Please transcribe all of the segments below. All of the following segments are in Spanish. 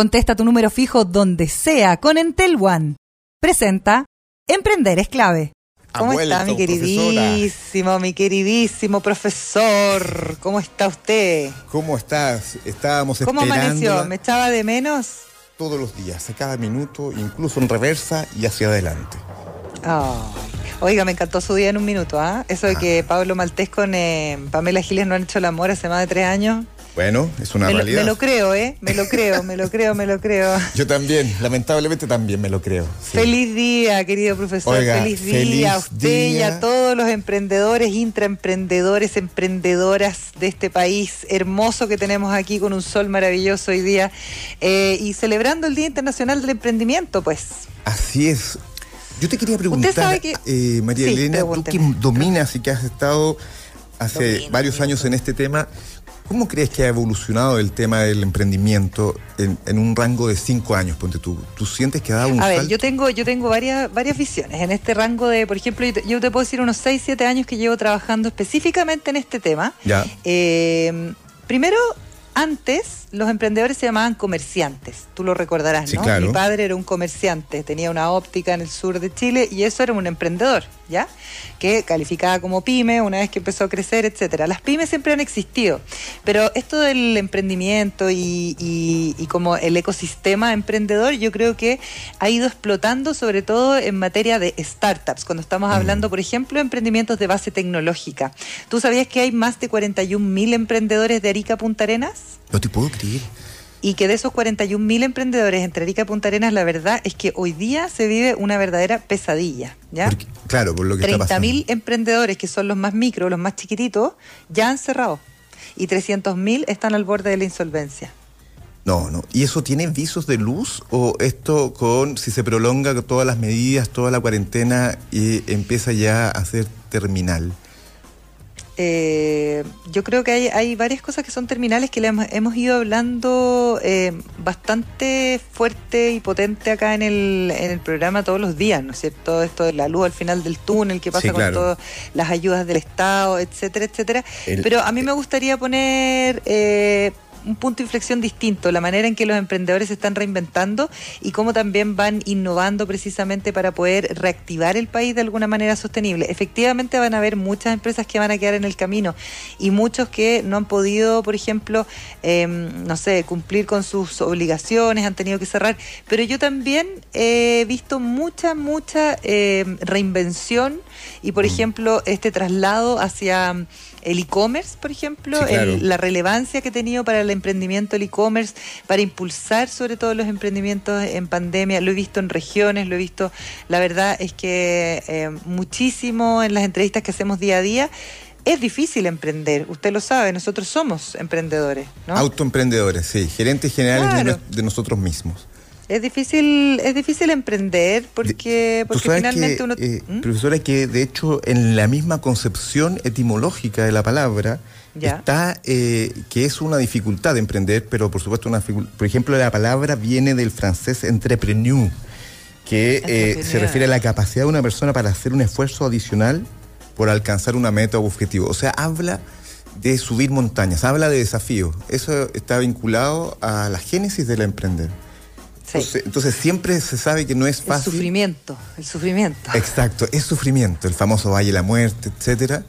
Contesta tu número fijo donde sea con Entel One. Presenta Emprender es clave. ¿Cómo está mi queridísimo, mi queridísimo profesor? ¿Cómo está usted? ¿Cómo estás? Estábamos ¿Cómo amaneció? ¿Me echaba de menos? Todos los días, a cada minuto, incluso en reversa y hacia adelante. Oiga, me encantó su día en un minuto, ¿ah? Eso de que Pablo Maltés con eh, Pamela Giles no han hecho el amor hace más de tres años. Bueno, es una realidad. me lo creo, ¿eh? Me lo creo, me lo creo, me lo creo. Yo también, lamentablemente también me lo creo. Feliz día, querido profesor. feliz día a usted y a todos los emprendedores, intraemprendedores, emprendedoras de este país hermoso que tenemos aquí con un sol maravilloso hoy día. Eh, y celebrando el Día Internacional del Emprendimiento, pues. Así es. Yo te quería preguntar, eh, María Elena, tú que dominas y que has estado hace varios años en este tema, ¿Cómo crees que ha evolucionado el tema del emprendimiento en, un rango de cinco años? Ponte tú. ¿Tú sientes que ha dado un A ver, yo tengo, yo tengo varias, varias visiones. En este rango de, por ejemplo, yo te, puedo decir unos seis, siete años que llevo trabajando específicamente en este tema. Ya. Eh, primero, antes los emprendedores se llamaban comerciantes, tú lo recordarás, ¿no? Mi padre era un comerciante, tenía una óptica en el sur de Chile y eso era un emprendedor, ¿ya? Que calificaba como pyme una vez que empezó a crecer, etcétera. Las pymes siempre han existido, pero esto del emprendimiento y, como el ecosistema emprendedor, yo creo que ha ido explotando sobre todo en materia de startups, cuando estamos hablando, por ejemplo, de emprendimientos de base tecnológica. ¿Tú sabías que hay más de 41 mil emprendedores de Arica Punta Arenas? No te puedo creer. Y que de esos 41.000 emprendedores entre Arica y Punta Arenas, la verdad es que hoy día se vive una verdadera pesadilla. ¿ya? claro, por lo que 30.000 emprendedores, que son los más micro, los más chiquititos, ya han cerrado. Y 300.000 están al borde de la insolvencia. No, no. ¿Y eso tiene visos de luz? ¿O esto con, si se prolonga todas las medidas, toda la cuarentena, y empieza ya a ser terminal? Eh, yo creo que hay, varias cosas que son terminales que le hemos, ido hablando eh, bastante fuerte y potente acá en el, en el programa todos los días, ¿no es cierto? Esto de la luz al final del túnel, qué pasa con todas las ayudas del Estado, etcétera, etcétera. Pero a mí me gustaría poner... Eh, un punto de inflexión distinto, la manera en que los emprendedores se están reinventando y cómo también van innovando precisamente para poder reactivar el país de alguna manera sostenible. Efectivamente van a haber muchas empresas que van a quedar en el camino y muchos que no han podido, por ejemplo, em, no sé, cumplir con sus obligaciones, han tenido que cerrar, pero yo también he visto mucha, mucha em, reinvención y, por mm. ejemplo, este traslado hacia el e-commerce, por ejemplo, la relevancia que ha tenido para el emprendimiento el e-commerce, para impulsar sobre todo los emprendimientos en pandemia. Lo he visto en regiones, lo he visto, la verdad es que eh, muchísimo en las entrevistas que hacemos día a día. Es difícil emprender, usted lo sabe, nosotros somos emprendedores. ¿no? Autoemprendedores, sí, gerentes generales de nosotros mismos. Es difícil, es difícil emprender porque, porque finalmente uno. Eh, ¿Mm? Profesora, que de hecho en la misma concepción etimológica de la palabra está eh, que es una dificultad de emprender, pero por supuesto, una por ejemplo, la palabra viene del francés entrepreneur, que eh, se refiere a la capacidad de una persona para hacer un esfuerzo adicional por alcanzar una meta o objetivo. O sea, habla de subir montañas, habla de desafíos. Eso está vinculado a la génesis del emprender. Entonces, siempre se sabe que no es fácil. El sufrimiento, el sufrimiento. Exacto, es sufrimiento, el famoso Valle de la Muerte, etcétera.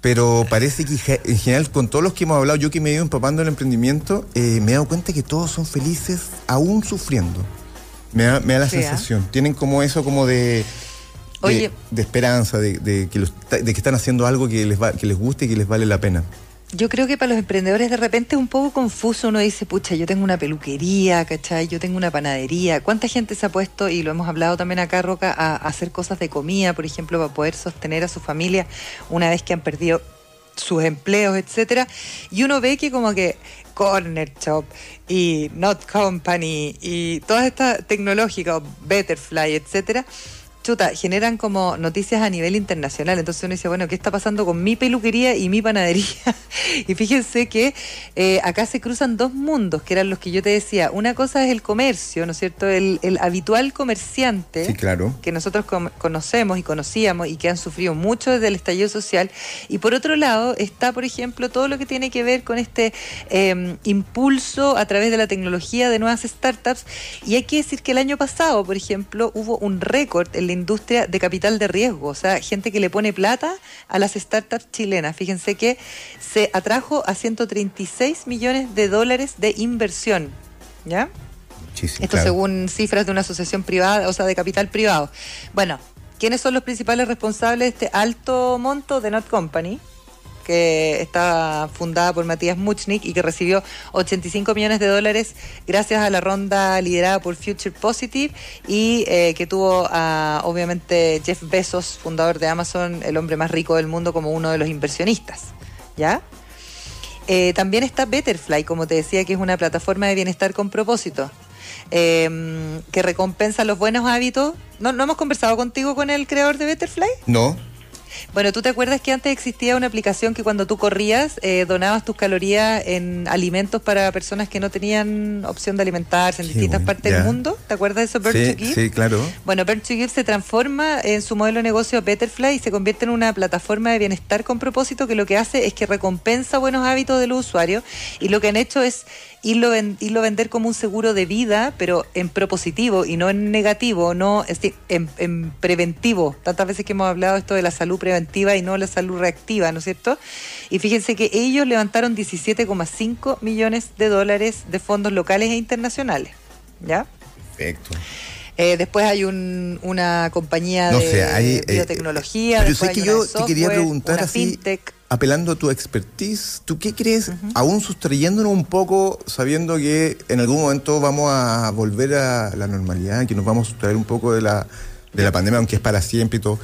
Pero parece que en general, con todos los que hemos hablado, yo que me he ido empapando el emprendimiento, eh, me he dado cuenta que todos son felices aún sufriendo. Me da, la ¿ah? sensación. Tienen como eso, como de, de, esperanza, de, que de, que están haciendo algo que les, va, que les guste y que les vale la pena yo creo que para los emprendedores de repente es un poco confuso. Uno dice, pucha, yo tengo una peluquería, ¿cachai? Yo tengo una panadería. ¿Cuánta gente se ha puesto, y lo hemos hablado también acá, Roca, a, hacer cosas de comida, por ejemplo, para poder sostener a su familia una vez que han perdido sus empleos, etcétera? Y uno ve que como que Corner Shop y Not Company y todas estas tecnológicas, Betterfly, etcétera, chuta, generan como noticias a nivel internacional. Entonces uno dice, bueno, ¿qué está pasando con mi peluquería y mi panadería? y fíjense que eh, acá se cruzan dos mundos, que eran los que yo te decía. Una cosa es el comercio, ¿no es cierto? El, habitual comerciante claro. que nosotros conocemos y conocíamos y que han sufrido mucho desde el estallido social. Y por otro lado está, por ejemplo, todo lo que tiene que ver con este em, impulso a través de la tecnología de nuevas startups. Y hay que decir que el año pasado, por ejemplo, hubo un récord en la industria de capital de riesgo, o sea, gente que le pone plata a las startups chilenas. Fíjense que se atrajo a 136 millones de dólares de inversión, ¿ya? Esto según cifras de una asociación privada, o sea, de capital privado. Bueno, ¿quiénes son los principales responsables de este alto monto de Not Company? Que está fundada por Matías Muchnik y que recibió 85 millones de dólares gracias a la ronda liderada por Future Positive y eh, que tuvo a, obviamente, Jeff Bezos, fundador de Amazon, el hombre más rico del mundo, como uno de los inversionistas. ¿Ya? Eh, también está Betterfly, como te decía, que es una plataforma de bienestar con propósito. Eh, que recompensa los buenos hábitos. ¿No, ¿No hemos conversado contigo con el creador de Betterfly? No. Bueno, ¿tú te acuerdas que antes existía una aplicación que cuando tú corrías eh, donabas tus calorías en alimentos para personas que no tenían opción de alimentarse en distintas partes del mundo? ¿Te acuerdas de eso, Burn sí, to Give? Sí, claro. Bueno, Burn to Give se transforma en su modelo de negocio Betterfly y se convierte en una plataforma de bienestar con propósito que lo que hace es que recompensa buenos hábitos de los usuarios y lo que han hecho es irlo, irlo vender como un seguro de vida, pero en propositivo y no en negativo, no en, en preventivo. Tantas veces que hemos hablado esto de la salud preventiva y no la salud reactiva, ¿no es cierto? Y fíjense que ellos levantaron 17,5 millones de dólares de fondos locales e internacionales. ¿Ya? Perfecto. Eh, después hay un, una compañía de eh, biotecnología. yo sé que yo te quería preguntar así, apelando a tu expertise, ¿tú qué crees, aún sustrayéndonos un poco, sabiendo que en algún momento vamos a volver a la normalidad, que nos vamos a sustraer un poco de la, de la pandemia, aunque es para siempre y todo?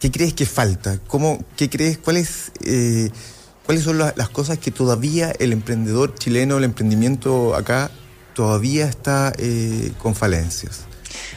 ¿Qué crees que falta? ¿Cómo, ¿Qué crees? ¿Cuáles, eh, ¿Cuáles son las, cosas que todavía el emprendedor chileno, el emprendimiento acá, todavía está eh, con falencias?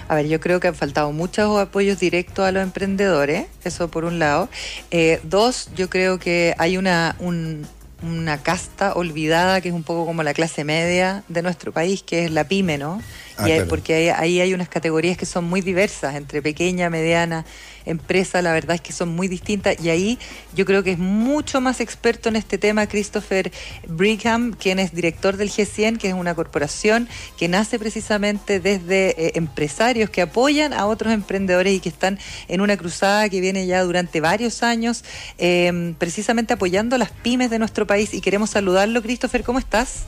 A ver, yo creo que han faltado muchos apoyos directos a los emprendedores, eso por un lado. Eh, dos, yo creo que hay una, una casta olvidada que es un poco como la clase media de nuestro país, que es la pyme, ¿no? Ah, porque ahí, hay unas categorías que son muy diversas, entre pequeña, mediana, empresa, la verdad es que son muy distintas. Y ahí yo creo que es mucho más experto en este tema Christopher Brigham, quien es director del G100, que es una corporación que nace precisamente desde eh, empresarios que apoyan a otros emprendedores y que están en una cruzada que viene ya durante varios años, eh, precisamente apoyando a las pymes de nuestro país. Y queremos saludarlo, Christopher, ¿cómo estás?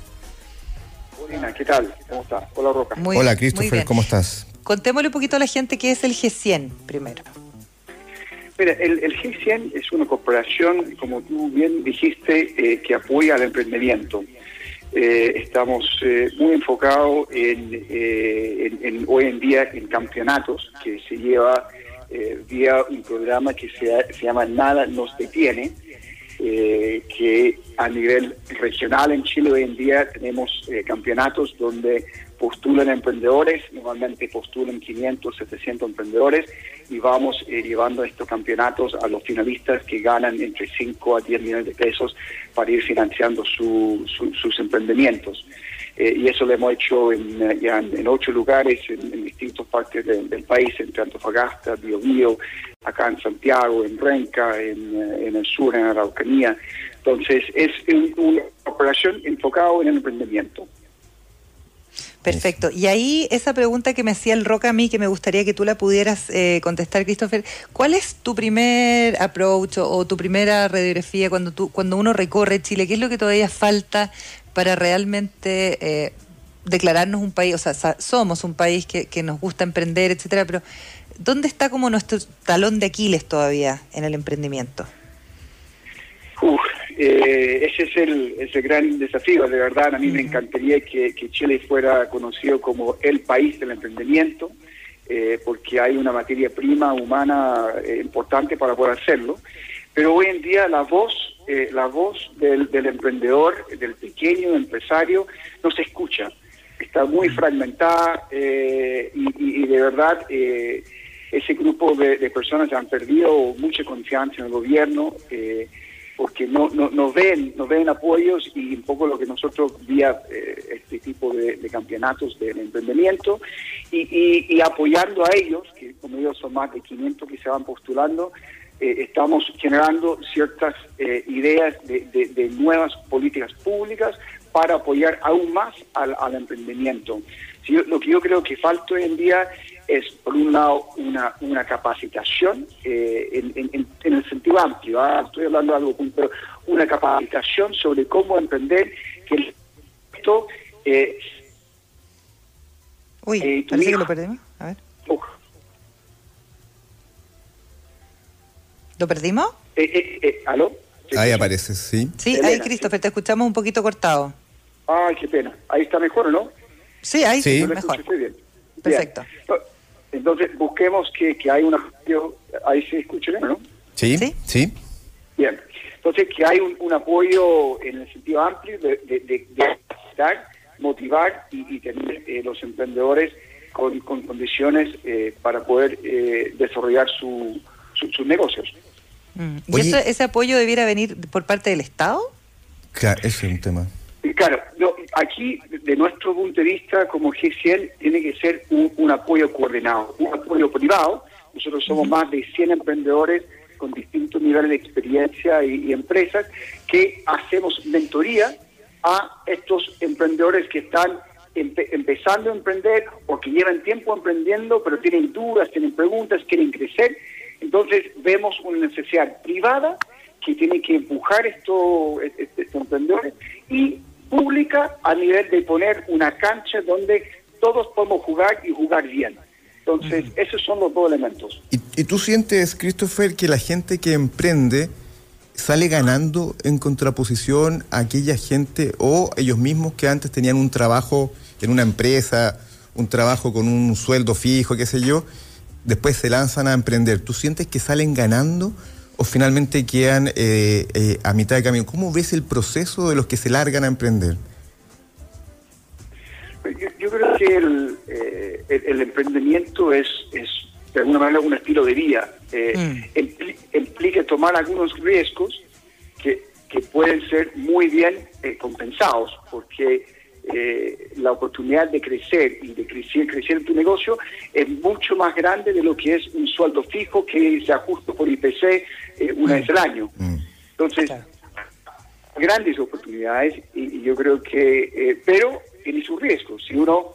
¿qué tal? ¿Cómo estás? Hola, Roca. Hola, Christopher, ¿cómo estás? Contémosle un poquito a la gente qué es el G100 primero. Mira, el, G100 es una corporación, como tú bien dijiste, eh, que apoya al emprendimiento. Eh, estamos eh, muy enfocados en, hoy en día en campeonatos que se lleva vía un programa que se, llama Nada nos detiene, eh, que a nivel regional en Chile hoy en día tenemos eh, campeonatos donde postulan emprendedores, normalmente postulan 500, 700 emprendedores y vamos eh, llevando estos campeonatos a los finalistas que ganan entre 5 a 10 millones de pesos para ir financiando sus emprendimientos. Eh, y eso lo hemos hecho en, eh, ya en, ocho lugares, en, distintas partes del país, entre Antofagasta, Biobío, acá en Santiago, en Renca, en, en el sur, en Araucanía. Entonces, es una operación enfocada en el emprendimiento. Perfecto. Y ahí esa pregunta que me hacía el Roca a mí, que me gustaría que tú la pudieras contestar, Christopher, ¿cuál es tu primer approach o, tu primera radiografía cuando, tú, cuando uno recorre Chile? ¿Qué es lo que todavía falta para realmente eh, declararnos un país, o sea, somos un país que, nos gusta emprender, etcétera, pero ¿dónde está como nuestro talón de Aquiles todavía en el emprendimiento? Eh, ese es el, gran desafío, de verdad. A mí me encantaría que, Chile fuera conocido como el país del emprendimiento, eh, porque hay una materia prima humana importante para poder hacerlo. Pero hoy en día la voz eh, la voz del, emprendedor, del pequeño empresario, no se escucha. Está muy fragmentada eh, y, de verdad eh, ese grupo de, personas han perdido mucha confianza en el gobierno. Eh, porque no, no, no, ven no ven apoyos y un poco lo que nosotros vía eh, este tipo de, campeonatos de, emprendimiento y, apoyando a ellos, que como ellos son más de 500 que se van postulando, eh, estamos generando ciertas eh, ideas de, nuevas políticas públicas para apoyar aún más al, emprendimiento. lo que yo creo que falta hoy en día es, por un lado, una, una capacitación eh, en, el sentido amplio, ¿ah? estoy hablando de algo, pero una capacitación sobre cómo emprender, que esto... Eh, Uy, eh, parece que lo perdimos. A ver. ¿Lo perdimos? Eh, eh, ¿Aló? Ahí aparece, sí. Sí, ahí, Christopher, te escuchamos un poquito cortado. Ay, qué pena. Ahí está mejor, ¿no? Sí, ahí sí, mejor. Perfecto. Entonces, busquemos que, que hay una... Ahí se escucha bien, ¿no? Sí, sí. Bien. Entonces, que hay un, apoyo en el sentido amplio de, de, motivar y, tener eh, los emprendedores con, condiciones eh, para poder eh, desarrollar sus negocios. Mm. ¿Y ese apoyo debiera venir por parte del Estado? Claro, ese es un tema. Claro, aquí, de nuestro punto de vista, como G100, tiene que ser un, apoyo coordinado, un apoyo privado. Nosotros somos más de 100 emprendedores con distintos niveles de experiencia y, empresas que hacemos mentoría a estos emprendedores que están empezando a emprender o que llevan tiempo emprendiendo, pero tienen dudas, tienen preguntas, quieren crecer. Entonces vemos una necesidad privada que tiene que empujar estos, estos emprendedores y pública a nivel de poner una cancha donde todos podemos jugar y jugar bien. Entonces, esos son los dos elementos. ¿Y, tú sientes, Christopher, que la gente que emprende sale ganando en contraposición a aquella gente o ellos mismos que antes tenían un trabajo en una empresa, un trabajo con un sueldo fijo, qué sé yo, después se lanzan a emprender? ¿Tú sientes que salen ganando? O finalmente quedan eh, eh, a mitad de camino? ¿Cómo ves el proceso de los que se largan a emprender? Yo, creo que eh, el, emprendimiento es, es, de alguna manera, un estilo de vida. Mm. implica tomar algunos riesgos que, que pueden ser muy bien compensados, porque eh, la oportunidad de crecer y de crecer, crecer tu negocio es mucho más grande de lo que es un sueldo fijo que se ajusta por IPC eh, una vez al año. Mm. Entonces, grandes oportunidades y, yo creo que, eh, pero tiene sus riesgos. Si uno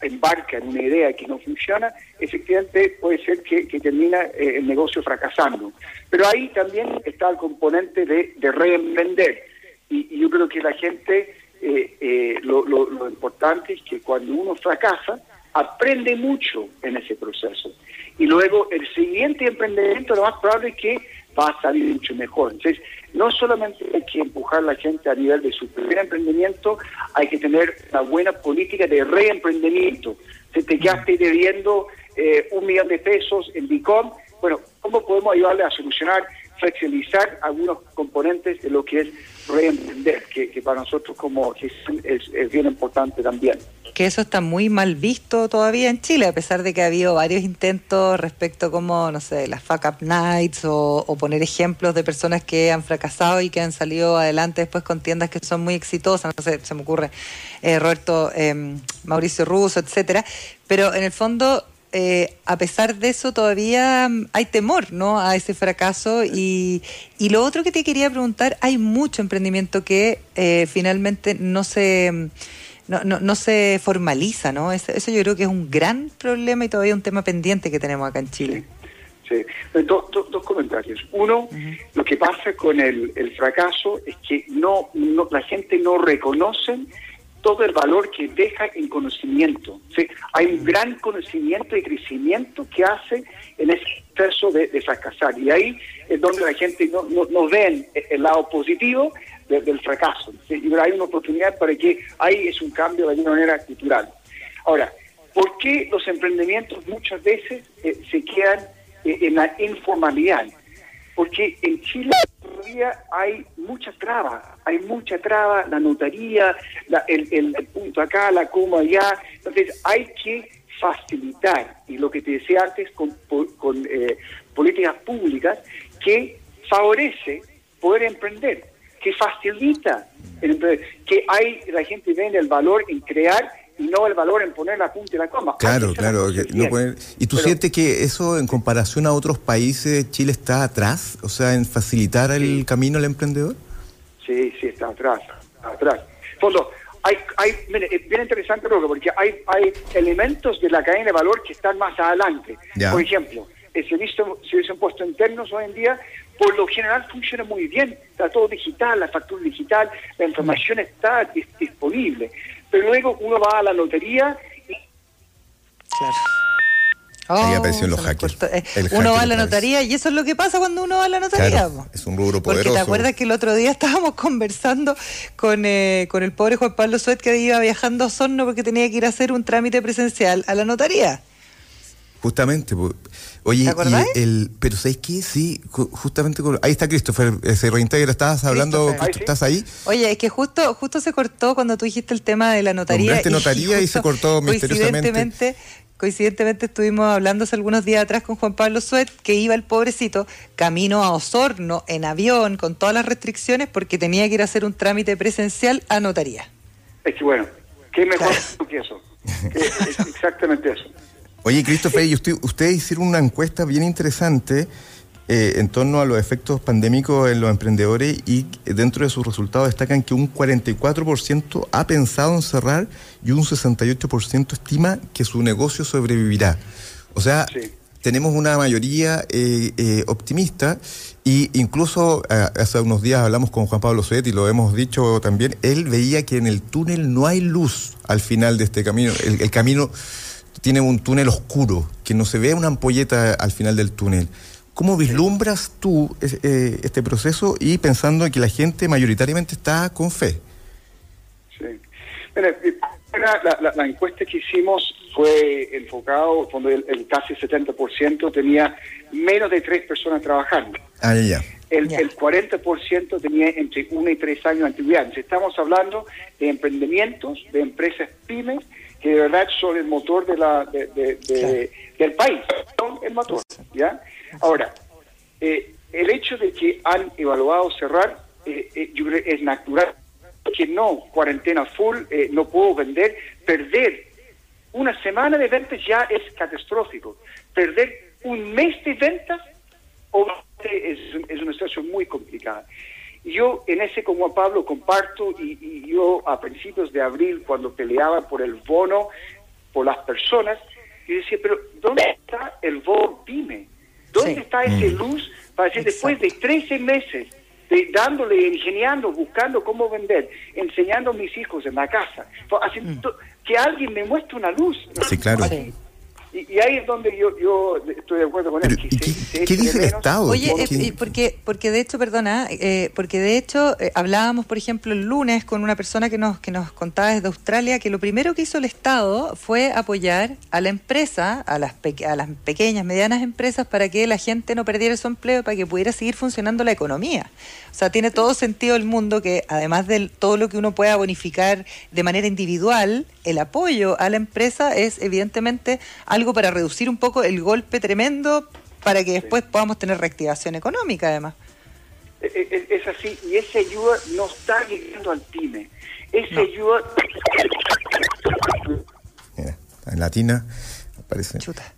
embarca en una idea que no funciona, efectivamente puede ser que, termina el negocio fracasando. Pero ahí también está el componente de, de reemprender. y, yo creo que la gente eh, eh, lo, lo, importante es que cuando uno fracasa, aprende mucho en ese proceso. Y luego el siguiente emprendimiento lo más probable es que va a salir mucho mejor. Entonces, no solamente hay que empujar a la gente a nivel de su primer emprendimiento, hay que tener una buena política de reemprendimiento. Si te quedaste debiendo eh, un millón de pesos en Bicom, bueno, ¿cómo podemos ayudarle a solucionar flexibilizar algunos componentes de lo que es reemprender, que, para nosotros como es, es, bien importante también. Que eso está muy mal visto todavía en Chile, a pesar de que ha habido varios intentos respecto como, no sé, las fuck up nights o, poner ejemplos de personas que han fracasado y que han salido adelante después con tiendas que son muy exitosas, no sé, se me ocurre eh, Roberto, eh, Mauricio Russo, etcétera, pero en el fondo eh, a pesar de eso todavía mm, hay temor ¿no? a ese fracaso y, y, lo otro que te quería preguntar, hay mucho emprendimiento que eh, finalmente no se, mm, no, no, no, se formaliza, ¿no? Eso, yo creo que es un gran problema y todavía un tema pendiente que tenemos acá en Chile. Sí, dos comentarios. Uno, lo que pasa con el, el fracaso es que no, no la gente no reconoce todo el valor que deja en conocimiento. Hay un gran conocimiento y crecimiento que hace en ese proceso de, fracasar. Y ahí es donde la gente no, no, ve el lado positivo del fracaso. Y hay una oportunidad para que ahí es un cambio de alguna manera cultural. Ahora, ¿por qué los emprendimientos muchas veces eh, se quedan eh, en la informalidad? Porque en Chile todavía hay mucha traba, hay mucha traba, la notaría, el, punto acá, la coma allá. Entonces hay que facilitar, y lo que te decía antes, con, con eh, políticas públicas que favorece poder emprender, que facilita el emprender, que hay la gente ve el valor en crear y no el valor en poner la punta y la coma. Claro, claro. ¿Y tú sientes que eso en comparación a otros países, Chile está atrás? O sea, en facilitar el camino al emprendedor. Sí, sí, está atrás, atrás. Fondo, hay, hay, es bien interesante porque hay, hay elementos de la cadena de valor que están más adelante. Por ejemplo, el servicio, servicio impuestos internos hoy en día, por lo general funciona muy bien, está todo digital, la factura digital, la información está disponible. Pero luego uno va a la lotería y... Claro. Ahí oh, aparecieron los hackers. Eh, uno va a la notaría y eso es lo que pasa cuando uno va a la notaría. es un rubro poderoso. Porque te acuerdas que el otro día estábamos conversando con, eh, con el pobre Juan Pablo Suet que iba viajando a Osorno porque tenía que ir a hacer un trámite presencial a la notaría. Justamente, oye, ¿Te el, pero ¿sabes qué? Sí, justamente, ahí está Christopher, eh, se reintegra, estabas hablando, ¿estás ahí? Oye, es que justo justo se cortó cuando tú dijiste el tema de la notaría. y notaría y, se cortó misteriosamente. Coincidentemente estuvimos hablando hace algunos días atrás con Juan Pablo Suet, que iba el pobrecito camino a Osorno en avión con todas las restricciones porque tenía que ir a hacer un trámite presencial a notaría. Es que bueno, ¿qué mejor que eso? es exactamente eso. Oye, Christopher, y usted, ustedes hicieron una encuesta bien interesante eh, en torno a los efectos pandémicos en los emprendedores y dentro de sus resultados destacan que un 44% ha pensado en cerrar y un 68% estima que su negocio sobrevivirá. O sea, tenemos una mayoría eh, eh, optimista y incluso hace unos días hablamos con Juan Pablo Suet y lo hemos dicho también, él veía que en el túnel no hay luz al final de este camino, el camino tiene un túnel oscuro, que no se ve una ampolleta al final del túnel. ¿Cómo vislumbras tú eh, este proceso y pensando en que la gente mayoritariamente está con fe? Sí. Eh, la, la, encuesta que hicimos fue enfocado, cuando el, casi 70% tenía menos de tres personas trabajando. Ah, ya. El, el 40% tenía entre uno y tres años de antigüedad. Estamos hablando de emprendimientos, de empresas pymes que de verdad son el motor de la, del país, son el motor. ¿ya? Ahora, eh, el hecho de que han evaluado cerrar, eh, eh, yo creo es natural que no, cuarentena full, no puedo vender, perder una semana de ventas ya es catastrófico. Perder un mes de ventas es, es una situación muy complicada. Yo en ese como a Pablo comparto y, yo a principios de abril cuando peleaba por el bono, por las personas, yo decía, pero ¿dónde está el bono Dime? ¿Dónde está ese mm. luz para decir después de 13 meses de dándole, ingeniando, buscando cómo vender, enseñando a mis hijos en la casa, mm. que alguien me muestre una luz? Sí, claro. Y, ahí es donde yo, yo estoy de acuerdo con él. ¿Qué, dice el Estado? Oye, eh, porque, porque de hecho, perdona, eh, porque de hecho eh, hablábamos, por ejemplo, el lunes con una persona que nos, que nos contaba desde Australia que lo primero que hizo el Estado fue apoyar a la empresa, a las, a las pequeñas, medianas empresas, para que la gente no perdiera su empleo, para que pudiera seguir funcionando la economía. O sea, tiene todo sentido el mundo que, además de todo lo que uno pueda bonificar de manera individual, el apoyo a la empresa es evidentemente algo para reducir un poco el golpe tremendo para que después podamos tener reactivación económica además. E, e, e, es, así, y esa ayuda no está llegando al PYME. Esa ayuda... en latina aparece... Chuta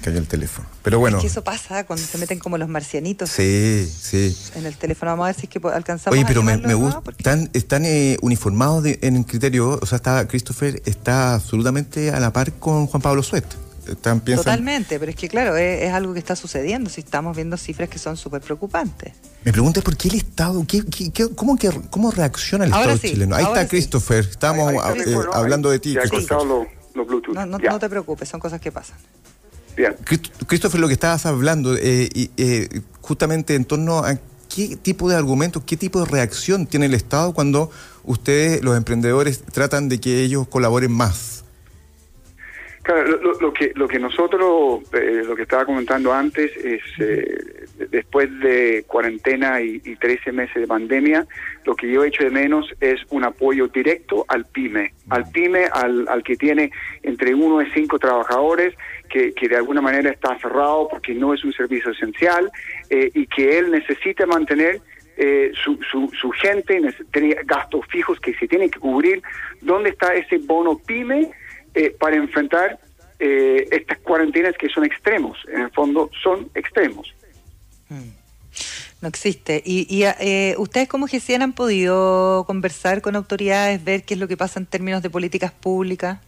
cayó el teléfono. Pero bueno. Es que eso pasa cuando se meten como los marcianitos. Sí, sí. En el teléfono. Vamos a ver si es que alcanzamos Oye, pero me, gusta. Están, están eh, uniformados en el criterio. O sea, está Christopher está absolutamente a la par con Juan Pablo Suet. Están, Totalmente, pero es que claro, es, algo que está sucediendo. Si estamos viendo cifras que son súper preocupantes. Me pregunto por qué el Estado, qué, cómo, que, cómo reacciona el Estado chileno. Ahí está Christopher, estamos eh, hablando de ti. No, no, no te preocupes, son cosas que pasan. Christopher, lo que estabas hablando, eh, eh, justamente en torno a qué tipo de argumentos, qué tipo de reacción tiene el Estado cuando ustedes, los emprendedores, tratan de que ellos colaboren más. Claro, lo, que lo que nosotros, eh, lo que estaba comentando antes, es eh, después de cuarentena y, y, 13 meses de pandemia, lo que yo echo de menos es un apoyo directo al PYME, al PYME, al, al que tiene entre uno y cinco trabajadores, que, que, de alguna manera está cerrado porque no es un servicio esencial eh, y que él necesita mantener eh, su, su, su, gente, tiene gastos fijos que se tienen que cubrir. ¿Dónde está ese bono PYME eh, para enfrentar eh, estas cuarentenas que son extremos? En el fondo son extremos. Mm. No existe. ¿Y, y eh, ustedes como GESIAN han podido conversar con autoridades, ver qué es lo que pasa en términos de políticas públicas?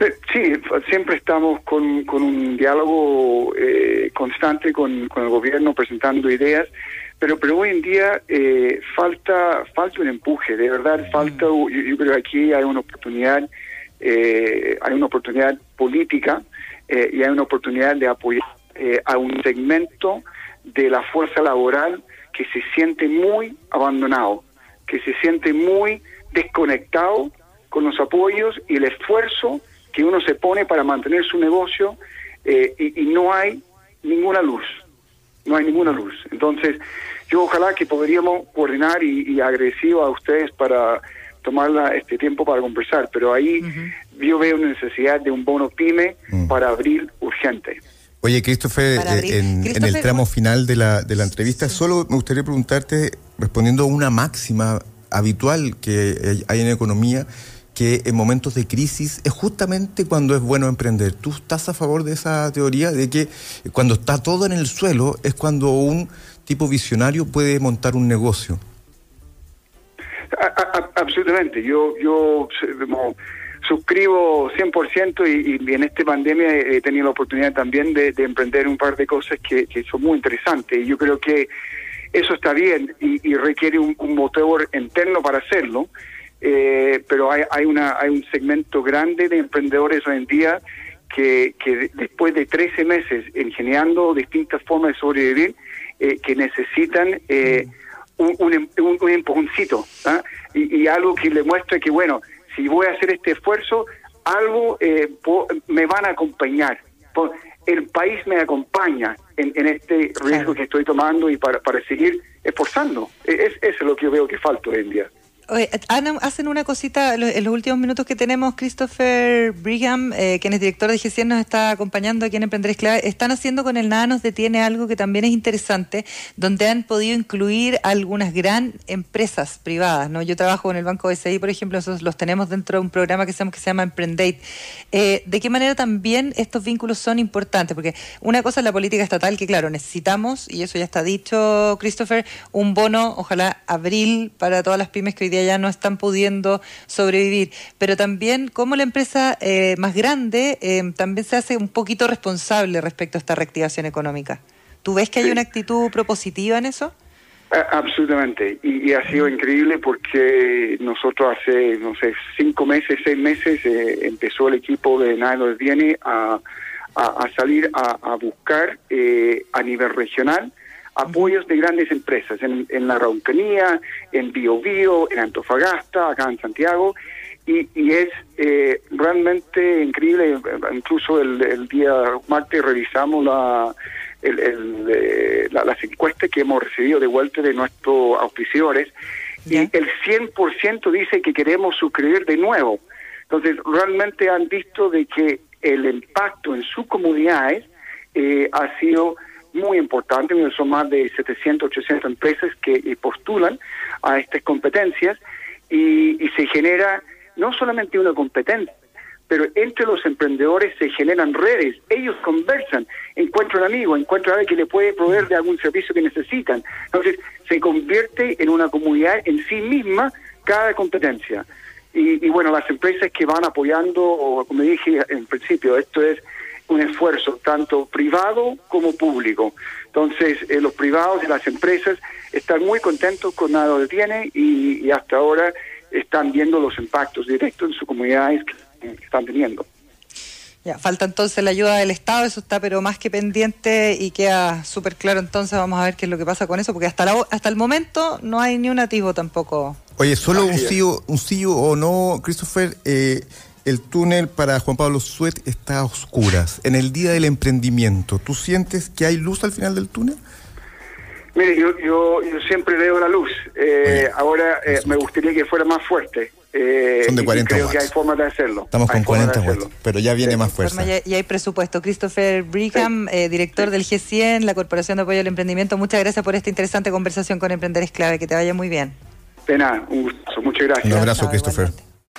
Eh, sí, siempre estamos con, con un diálogo eh, constante con, con, el gobierno presentando ideas, pero pero hoy en día eh, falta falta un empuje, de verdad mm. falta, yo, yo creo que aquí hay una oportunidad, eh, hay una oportunidad política eh, y hay una oportunidad de apoyar eh, a un segmento de la fuerza laboral que se siente muy abandonado, que se siente muy desconectado con los apoyos y el esfuerzo que uno se pone para mantener su negocio eh, y, y, no hay ninguna luz, no hay ninguna luz. Entonces, yo ojalá que podríamos coordinar y, y a ustedes para tomar la, este tiempo para conversar, pero ahí uh -huh. yo veo una necesidad de un bono pyme uh -huh. para abril urgente. Oye, Christopher, eh, en, Christopher, en, el tramo final de la, de la entrevista, sí. solo me gustaría preguntarte, respondiendo a una máxima habitual que hay en economía, que en momentos de crisis es justamente cuando es bueno emprender. ¿Tú estás a favor de esa teoría de que cuando está todo en el suelo es cuando un tipo visionario puede montar un negocio? Absolutamente. Yo, yo suscribo 100% y, y, en esta pandemia he tenido la oportunidad también de, de emprender un par de cosas que, son muy interesantes. Y yo creo que eso está bien y, y requiere un, un, motor interno para hacerlo. Eh, pero hay, hay, una, hay un segmento grande de emprendedores hoy en día que, que después de 13 meses ingeniando distintas formas de sobrevivir, eh, que necesitan eh, un, un, un, un, empujoncito ¿ah? y, y, algo que le muestre que, bueno, si voy a hacer este esfuerzo, algo eh, me van a acompañar. El país me acompaña en, en este riesgo que estoy tomando y para, para seguir esforzando. Es, eso es lo que yo veo que falta hoy en día. Hacen una cosita en los últimos minutos que tenemos. Christopher Brigham, eh, quien es director de GCN, nos está acompañando aquí en Emprender Clave. Están haciendo con el Nada nos detiene algo que también es interesante, donde han podido incluir algunas gran empresas privadas. ¿no? Yo trabajo en el Banco BCI, por ejemplo, nosotros los tenemos dentro de un programa que, que se llama Emprendate. Eh, ¿De qué manera también estos vínculos son importantes? Porque una cosa es la política estatal, que claro, necesitamos, y eso ya está dicho, Christopher, un bono, ojalá abril, para todas las pymes que hoy día ya no están pudiendo sobrevivir, pero también como la empresa eh, más grande eh, también se hace un poquito responsable respecto a esta reactivación económica. ¿Tú ves que hay una actitud propositiva en eso? Absolutamente, y, y, ha sido increíble porque nosotros hace, no sé, cinco meses, seis meses, eh, empezó el equipo de Nado Viene a, a, a, salir a, a buscar eh, a nivel regional apoyos de grandes empresas en, en la Araucanía, en Bio, Bio en Antofagasta, acá en Santiago, y, y es eh, realmente increíble. Incluso el, el, día martes revisamos la, el, el, eh, la, las encuestas que hemos recibido de vuelta de nuestros auspiciadores, y el 100% dice que queremos suscribir de nuevo. Entonces, realmente han visto de que el impacto en sus comunidades eh, ha sido muy importante, son más de 700, 800 empresas que postulan a estas competencias y, y se genera no solamente una competencia, pero entre los emprendedores se generan redes, ellos conversan, encuentran amigos, encuentran a alguien que le puede proveer de algún servicio que necesitan. Entonces, se convierte en una comunidad en sí misma cada competencia. Y, y bueno, las empresas que van apoyando, o como dije en principio, esto es un esfuerzo tanto privado como público. Entonces, eh, los privados y las empresas están muy contentos con nada que tiene y, y, hasta ahora están viendo los impactos directos en sus comunidades que, que están teniendo. Ya, falta entonces la ayuda del Estado, eso está pero más que pendiente y queda súper claro entonces, vamos a ver qué es lo que pasa con eso, porque hasta, la, hasta el momento no hay ni un atisbo tampoco. Oye, solo un sí, un sí o no, Christopher, eh, el túnel para Juan Pablo Suet está a oscuras. En el día del emprendimiento, ¿tú sientes que hay luz al final del túnel? Mire, yo, yo, siempre veo la luz. Eh, ahora eh, me gustaría que fuera más fuerte. Eh, Son de 40 creo que hay formas de hacerlo. Estamos con 40 watts, pero ya viene más fuerza. Y hay presupuesto. Christopher Brigham, director del G100, la Corporación de Apoyo al Emprendimiento, muchas gracias por esta interesante conversación con Emprender es Clave. Que te vaya muy bien. De nada, un gusto. Muchas gracias. Un abrazo, Christopher.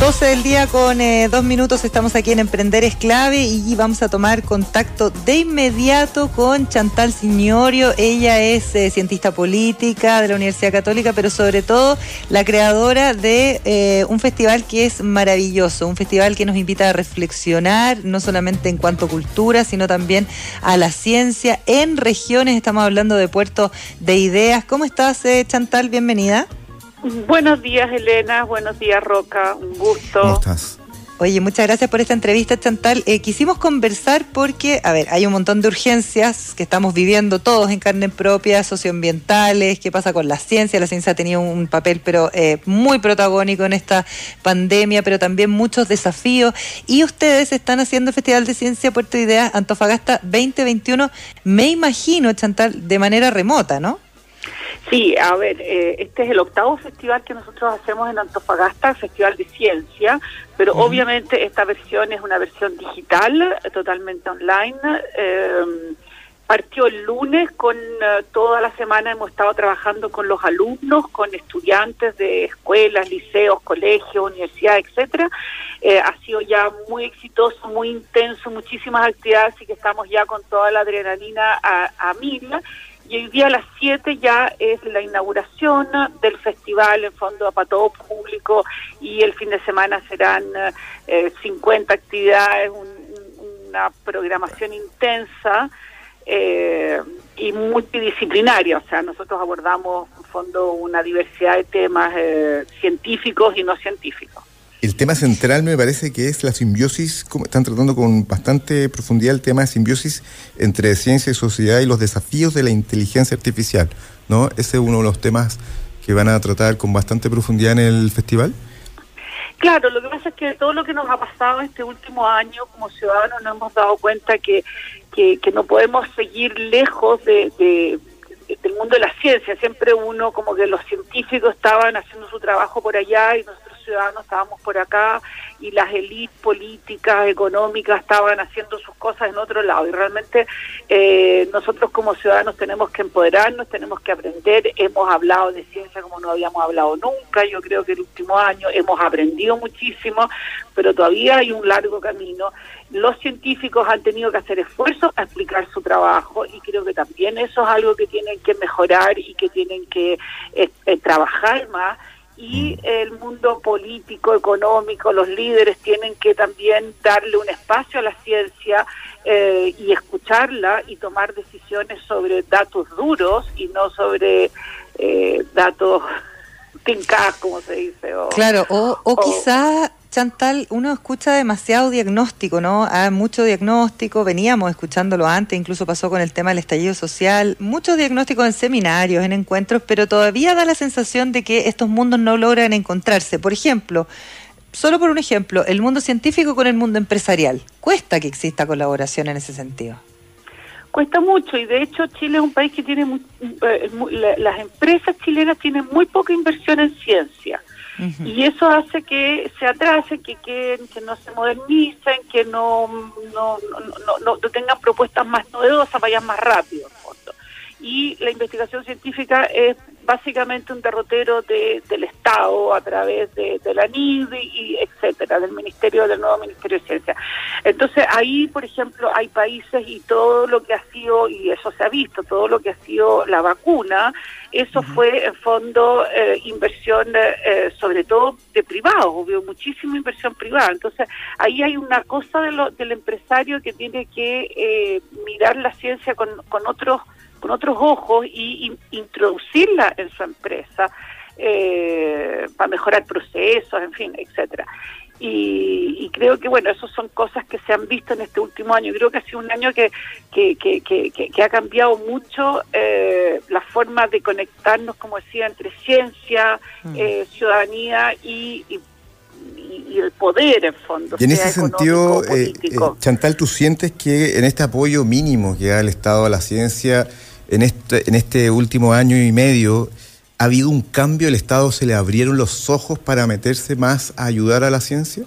12 del día con eh, dos minutos estamos aquí en Emprender es clave y vamos a tomar contacto de inmediato con Chantal Signorio. Ella es eh, cientista política de la Universidad Católica, pero sobre todo la creadora de eh, un festival que es maravilloso, un festival que nos invita a reflexionar, no solamente en cuanto a cultura, sino también a la ciencia en regiones. Estamos hablando de puertos de ideas. ¿Cómo estás, Chantal? Bienvenida. Buenos días, Elena. Buenos días, Roca. Un gusto. ¿Cómo estás? Oye, muchas gracias por esta entrevista, Chantal. Eh, quisimos conversar porque, a ver, hay un montón de urgencias que estamos viviendo todos en carne propia, socioambientales, qué pasa con la ciencia. La ciencia ha tenido un papel pero eh, muy protagónico en esta pandemia, pero también muchos desafíos. Y ustedes están haciendo el Festival de Ciencia Puerto Ideas Antofagasta 2021, me imagino, Chantal, de manera remota, ¿no? Sí, a ver, eh, este es el octavo festival que nosotros hacemos en Antofagasta, Festival de Ciencia, pero obviamente esta versión es una versión digital, totalmente online. Eh, partió el lunes, con eh, toda la semana hemos estado trabajando con los alumnos, con estudiantes de escuelas, liceos, colegios, universidades, etcétera. ha sido ya muy exitoso, muy intenso, muchísimas actividades, y que estamos ya con toda la adrenalina a, a mil y hoy día a las 7 ya es la inauguración del festival en fondo para todo público y el fin de semana serán 50 eh, actividades, una programación intensa eh, y multidisciplinaria. O sea, nosotros abordamos en fondo una diversidad de temas eh, científicos y no científicos. El tema central me parece que es la simbiosis, como están tratando con bastante profundidad el tema de simbiosis entre ciencia y sociedad y los desafíos de la inteligencia artificial, ¿no? Ese es uno de los temas que van a tratar con bastante profundidad en el festival. Claro, lo que pasa es que todo lo que nos ha pasado este último año como ciudadanos nos hemos dado cuenta que, que, no podemos seguir lejos de, del mundo de la ciencia. Siempre uno, como que los científicos estaban haciendo su trabajo por allá y nosotros ciudadanos estábamos por acá y las élites políticas, económicas estaban haciendo sus cosas en otro lado. Y realmente eh, nosotros como ciudadanos tenemos que empoderarnos, tenemos que aprender. Hemos hablado de ciencia como no habíamos hablado nunca. Yo creo que el último año hemos aprendido muchísimo, pero todavía hay un largo camino. Los científicos han tenido que hacer esfuerzos a explicar su trabajo y creo que también eso es algo que tienen que mejorar y que tienen que eh, eh, trabajar más y el mundo político, económico, los líderes tienen que también darle un espacio a la ciencia eh, y escucharla y tomar decisiones sobre datos duros y no sobre eh, datos como se dice. claro, o, o, quizá Chantal, uno escucha demasiado diagnóstico, ¿no? Hay mucho diagnóstico, veníamos escuchándolo antes, incluso pasó con el tema del estallido social, muchos diagnósticos en seminarios, en encuentros, pero todavía da la sensación de que estos mundos no logran encontrarse. Por ejemplo, solo por un ejemplo, el mundo científico con el mundo empresarial. Cuesta que exista colaboración en ese sentido. Cuesta mucho y de hecho Chile es un país que tiene, eh, las empresas chilenas tienen muy poca inversión en ciencia y eso hace que se atrase, que, que, no se modernicen, que no, no, no, no, tengan propuestas más novedosas, vayan más rápido. Y la investigación científica es básicamente un derrotero de, del Estado a través de, la NID y etcétera, del Ministerio, del nuevo Ministerio de Ciencia. Entonces ahí, por ejemplo, hay países y todo lo que ha sido, y eso se ha visto, todo lo que ha sido la vacuna, eso fue en fondo eh, inversión eh, sobre todo de privados, hubo muchísima inversión privada. Entonces ahí hay una cosa de lo, del empresario que tiene que eh, mirar la ciencia con, con otros con otros ojos y, introducirla en su empresa eh, para mejorar procesos, en fin, etcétera. Y, creo que, bueno, esas son cosas que se han visto en este último año. Creo que ha sido un año que, que, que, que, ha cambiado mucho eh, la forma de conectarnos, como decía, entre ciencia, mm. eh, ciudadanía y, y, el poder, en fondo. Y en ese sentido, eh, Chantal, ¿tú sientes que en este apoyo mínimo que da el Estado a la ciencia, en este, en este último año y medio ha habido un cambio, el Estado se le abrieron los ojos para meterse más a ayudar a la ciencia?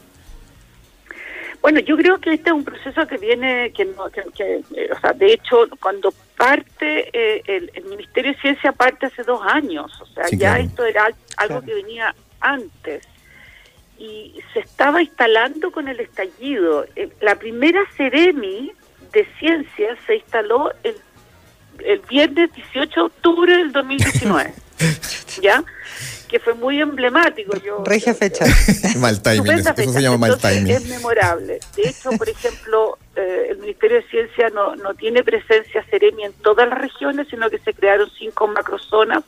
Bueno, yo creo que este es un proceso que viene, que, eh, o sea, de hecho, cuando parte eh, el, Ministerio de Ciencia parte hace dos años, o sea, ya esto era algo que venía antes y se estaba instalando con el estallido. Eh, la primera Ceremi de Ciencia se instaló el el viernes 18 de octubre del 2019. ¿Ya? Que fue muy emblemático. Yo, Regia fecha. mal timing, eso se llama mal timing. Es memorable. De hecho, por ejemplo, eh, el Ministerio de Ciencia no, no tiene presencia Ceremi en todas las regiones, sino que se crearon cinco macrozonas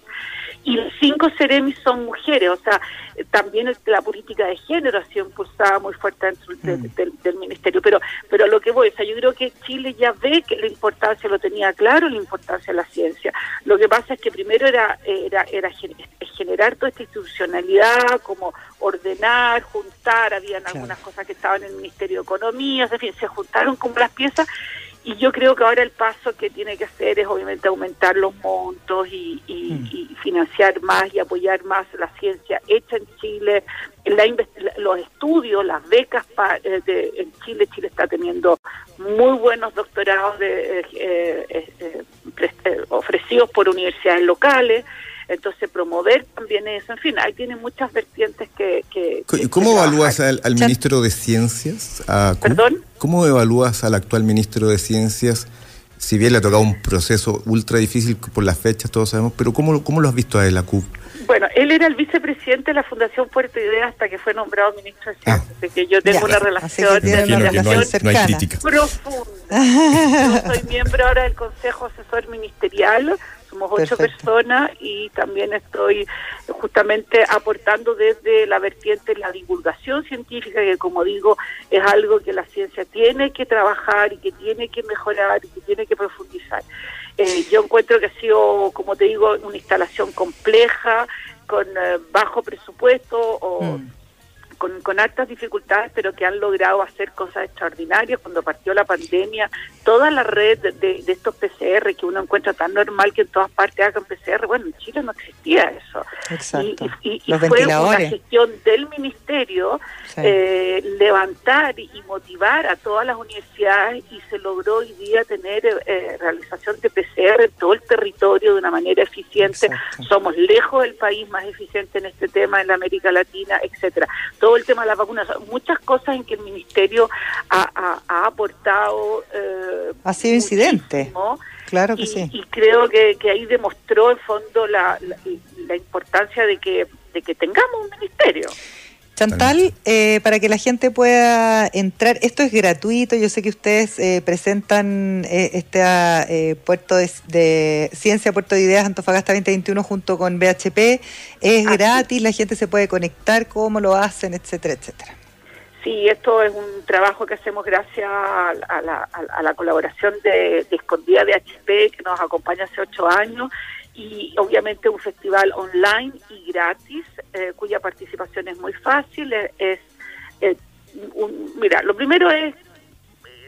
y cinco Ceremis son mujeres, o sea, también la política de género ha sido impulsada muy fuerte dentro mm. del, ministerio, pero pero lo que voy, o sea, yo creo que Chile ya ve que la importancia, lo tenía claro, la importancia de la ciencia. Lo que pasa es que primero era, era, era generar toda esta institucionalidad, como ordenar, juntar, habían algunas cosas que estaban en el Ministerio de Economía, en fin, se juntaron como las piezas y yo creo que ahora el paso que tiene que hacer es obviamente aumentar los montos y, mm. financiar más y apoyar más la ciencia hecha en Chile, los estudios, las becas eh, de, en Chile. Chile está teniendo muy buenos doctorados de, eh, eh, ofrecidos por universidades locales entonces promover también eso, en fin, ahí tiene muchas vertientes que... ¿Cómo evalúas al, ministro de Ciencias? ¿Perdón? ¿Cómo evalúas al actual ministro de Ciencias? Si bien le ha tocado un proceso ultra difícil por las fechas, todos sabemos, pero ¿cómo, cómo lo has visto a él, la CUP? Bueno, él era el vicepresidente de la Fundación Puerto Idea hasta que fue nombrado ministro de Ciencias, ah. así que yo tengo una relación, de no, hay, profunda. yo soy miembro ahora del Consejo Asesor Ministerial, somos ocho personas y también estoy justamente aportando desde la vertiente de la divulgación científica, que como digo, es algo que la ciencia tiene que trabajar y que tiene que mejorar y que tiene que profundizar. Eh, yo encuentro que ha sido, como te digo, una instalación compleja, con eh, bajo presupuesto o... Mm con, con altas dificultades, pero que han logrado hacer cosas extraordinarias. Cuando partió la pandemia, toda la red de, estos PCR que uno encuentra tan normal que en todas partes hagan PCR, bueno, en Chile no existía eso. Exacto. Y, fue una gestión del ministerio eh, levantar y motivar a todas las universidades y se logró hoy día tener eh, realización de PCR en todo el territorio de una manera eficiente. Somos lejos del país más eficiente en este tema en la América Latina, etcétera todo el tema de las vacunas, muchas cosas en que el ministerio ha, aportado. Eh, ha sido incidente. Claro que sí. Y creo que, ahí demostró en fondo la, la, importancia de que, de que tengamos un ministerio. Chantal, eh, para que la gente pueda entrar, esto es gratuito, yo sé que ustedes eh, presentan eh, este eh, puerto de, Ciencia, Puerto de Ideas Antofagasta 2021 junto con BHP, es gratis, la gente se puede conectar, cómo lo hacen, etcétera, etcétera. Sí, esto es un trabajo que hacemos gracias a, la, colaboración de, de Escondida BHP, que nos acompaña hace ocho años, y obviamente un festival online y gratis, eh, cuya participación es muy fácil. Es, eh, mira, lo primero es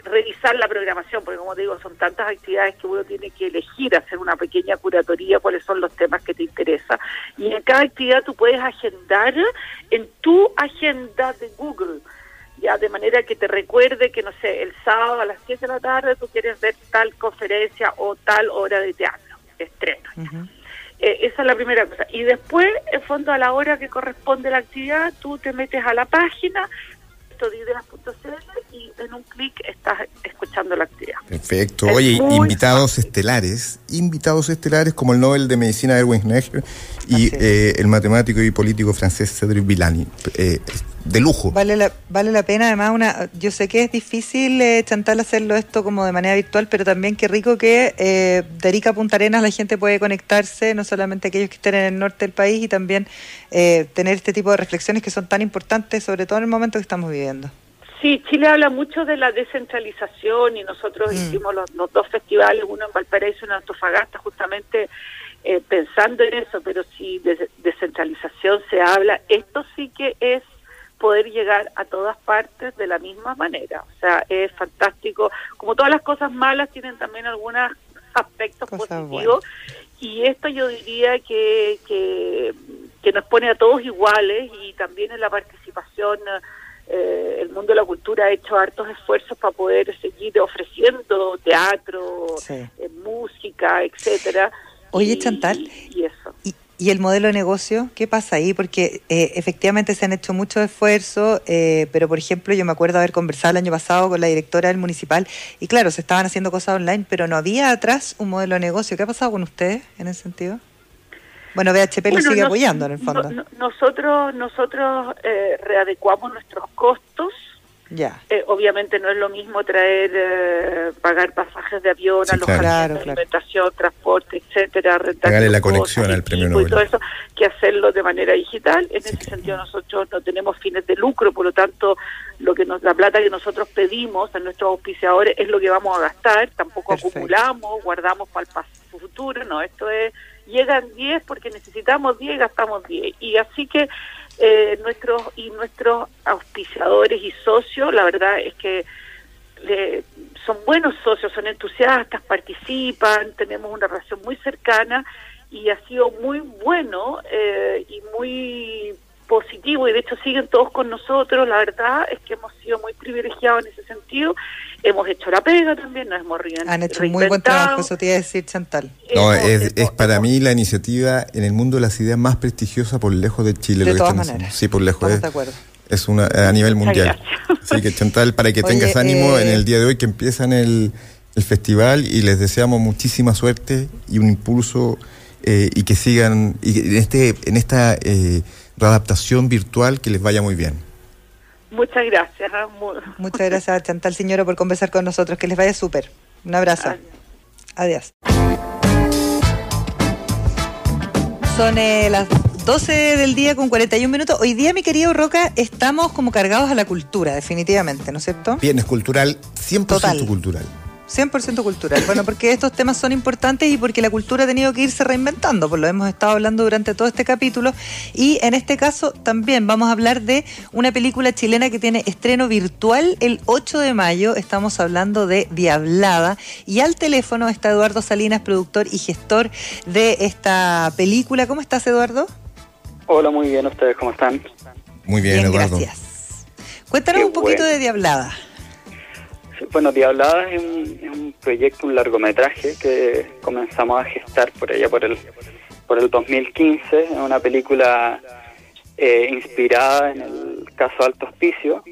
revisar la programación, porque como digo, son tantas actividades que uno tiene que elegir, hacer una pequeña curatoría, cuáles son los temas que te interesan. Y en cada actividad tú puedes agendar en tu agenda de Google, ya de manera que te recuerde que, no sé, el sábado a las 7 de la tarde tú quieres ver tal conferencia o tal hora de teatro estrenos. Eh, esa es la primera cosa. Y después, en fondo, a la hora que corresponde la actividad, tú te metes a la página, y en un clic estás escuchando la actividad. Perfecto. Oye, invitados estelares, invitados estelares como el Nobel de Medicina Erwin Schneider y eh, el matemático y político francés Cedric Villani. Eh, de lujo. Vale la, vale la pena, además, una yo sé que es difícil, eh, Chantal, hacerlo esto como de manera virtual, pero también qué rico que eh, de Arica a Punta Arenas la gente puede conectarse, no solamente aquellos que estén en el norte del país, y también eh, tener este tipo de reflexiones que son tan importantes, sobre todo en el momento que estamos viviendo. Sí, Chile habla mucho de la descentralización y nosotros mm. hicimos los, dos festivales, uno en Valparaíso y uno en Antofagasta, justamente eh, pensando en eso, pero si de descentralización se habla, esto sí que es poder llegar a todas partes de la misma manera. O sea, es fantástico. Como todas las cosas malas tienen también algunos aspectos positivos y esto yo diría que, que, nos pone a todos iguales y también en la participación eh, el mundo de la cultura ha hecho hartos esfuerzos para poder seguir ofreciendo teatro, eh, música, etcétera. Oye, Chantal, y eso. ¿Y el modelo de negocio? ¿Qué pasa ahí? Porque eh, efectivamente se han hecho muchos esfuerzos, eh, pero por ejemplo yo me acuerdo haber conversado el año pasado con la directora del municipal y claro, se estaban haciendo cosas online, pero no había atrás un modelo de negocio. ¿Qué ha pasado con ustedes en ese sentido? Bueno, BHP lo sigue apoyando en el fondo. nosotros nosotros eh, readecuamos nuestros costos ya. Eh, obviamente no es lo mismo traer, eh, pagar pasajes de avión, alojamiento, alimentación, transporte, etcétera, Pagarle la conexión al premio Nobel. Y todo eso, que hacerlo de manera digital. En ese sentido nosotros no tenemos fines de lucro, por lo tanto lo que nos, la plata que nosotros pedimos a nuestros auspiciadores es lo que vamos a gastar, tampoco acumulamos, guardamos para el futuro, no, esto es, llegan 10 porque necesitamos 10 gastamos 10. Y así que eh, nuestros y nuestros auspiciadores y socios, la verdad es que son buenos socios, son entusiastas, participan, tenemos una relación muy cercana y ha sido muy bueno eh, y muy positivo y de hecho siguen todos con nosotros. La verdad es que hemos sido muy privilegiados en ese sentido. Hemos hecho la pega también, nos hemos reinventado. Han hecho muy buen trabajo, eso te iba a decir Chantal. No, es, es para mí la iniciativa en el mundo de las ideas más prestigiosa por lejos de Chile. De todas maneras. Sí, por lejos. es, de acuerdo. Es una, a nivel mundial. Así que Chantal, para que tengas ánimo en el eh, día de hoy que empiezan el, el festival y les deseamos muchísima suerte y un impulso eh, y que sigan y en este en esta eh, readaptación virtual que les vaya muy bien. Muchas gracias. ¿eh? Muchas gracias, Chantal Señora, por conversar con nosotros. Que les vaya súper. Un abrazo. Adiós. Son eh, las 12 del día con 41 minutos. Hoy día, mi querido Roca, estamos como cargados a la cultura, definitivamente, ¿no es cierto? Viernes cultural, 100% cultural. 100% cultural. Bueno, porque estos temas son importantes y porque la cultura ha tenido que irse reinventando, por lo hemos estado hablando durante todo este capítulo. Y en este caso también vamos a hablar de una película chilena que tiene estreno virtual el 8 de mayo. Estamos hablando de Diablada. Y al teléfono está Eduardo Salinas, productor y gestor de esta película. ¿Cómo estás, Eduardo? Hola, muy bien. ¿Ustedes cómo están? Muy bien, Eduardo. Gracias. Cuéntanos un poquito de Diablada. Bueno, Diablada es un, proyecto, un largometraje que comenzamos a gestar por ella por el, por el 2015. Es una película eh, inspirada en el caso Alto Hospicio,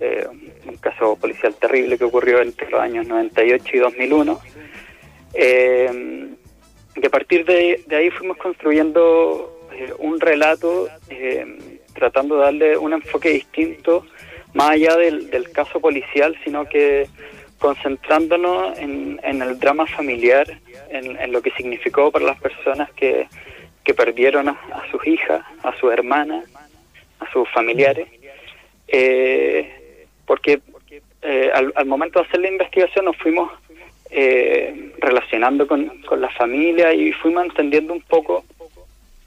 eh, un caso policial terrible que ocurrió entre los años 98 y 2001. Eh, y a partir de, ahí fuimos construyendo eh, un relato tratando de darle un enfoque distinto más allá del, caso policial, sino que concentrándonos en, el drama familiar, en, lo que significó para las personas que, perdieron a, sus hijas, a sus hermanas, a sus familiares, eh, porque eh, al, momento de hacer la investigación nos fuimos eh, relacionando con, la familia y fuimos entendiendo un poco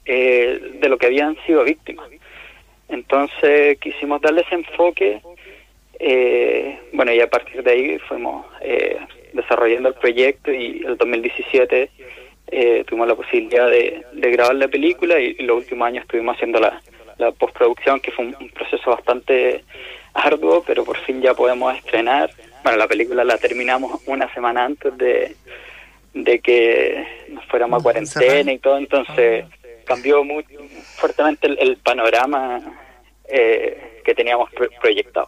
de lo que habían sido víctimas. Entonces quisimos darle ese enfoque, eh, bueno, y a partir de ahí fuimos eh, desarrollando el proyecto y el 2017 eh, tuvimos la posibilidad de, grabar la película y, los últimos años estuvimos haciendo la, postproducción, que fue un, proceso bastante arduo, pero por fin ya podemos estrenar. Bueno, la película la terminamos una semana antes de, de que nos fuéramos a cuarentena y todo, entonces ah. Cambió muy fuertemente el, panorama eh, que teníamos proyectado.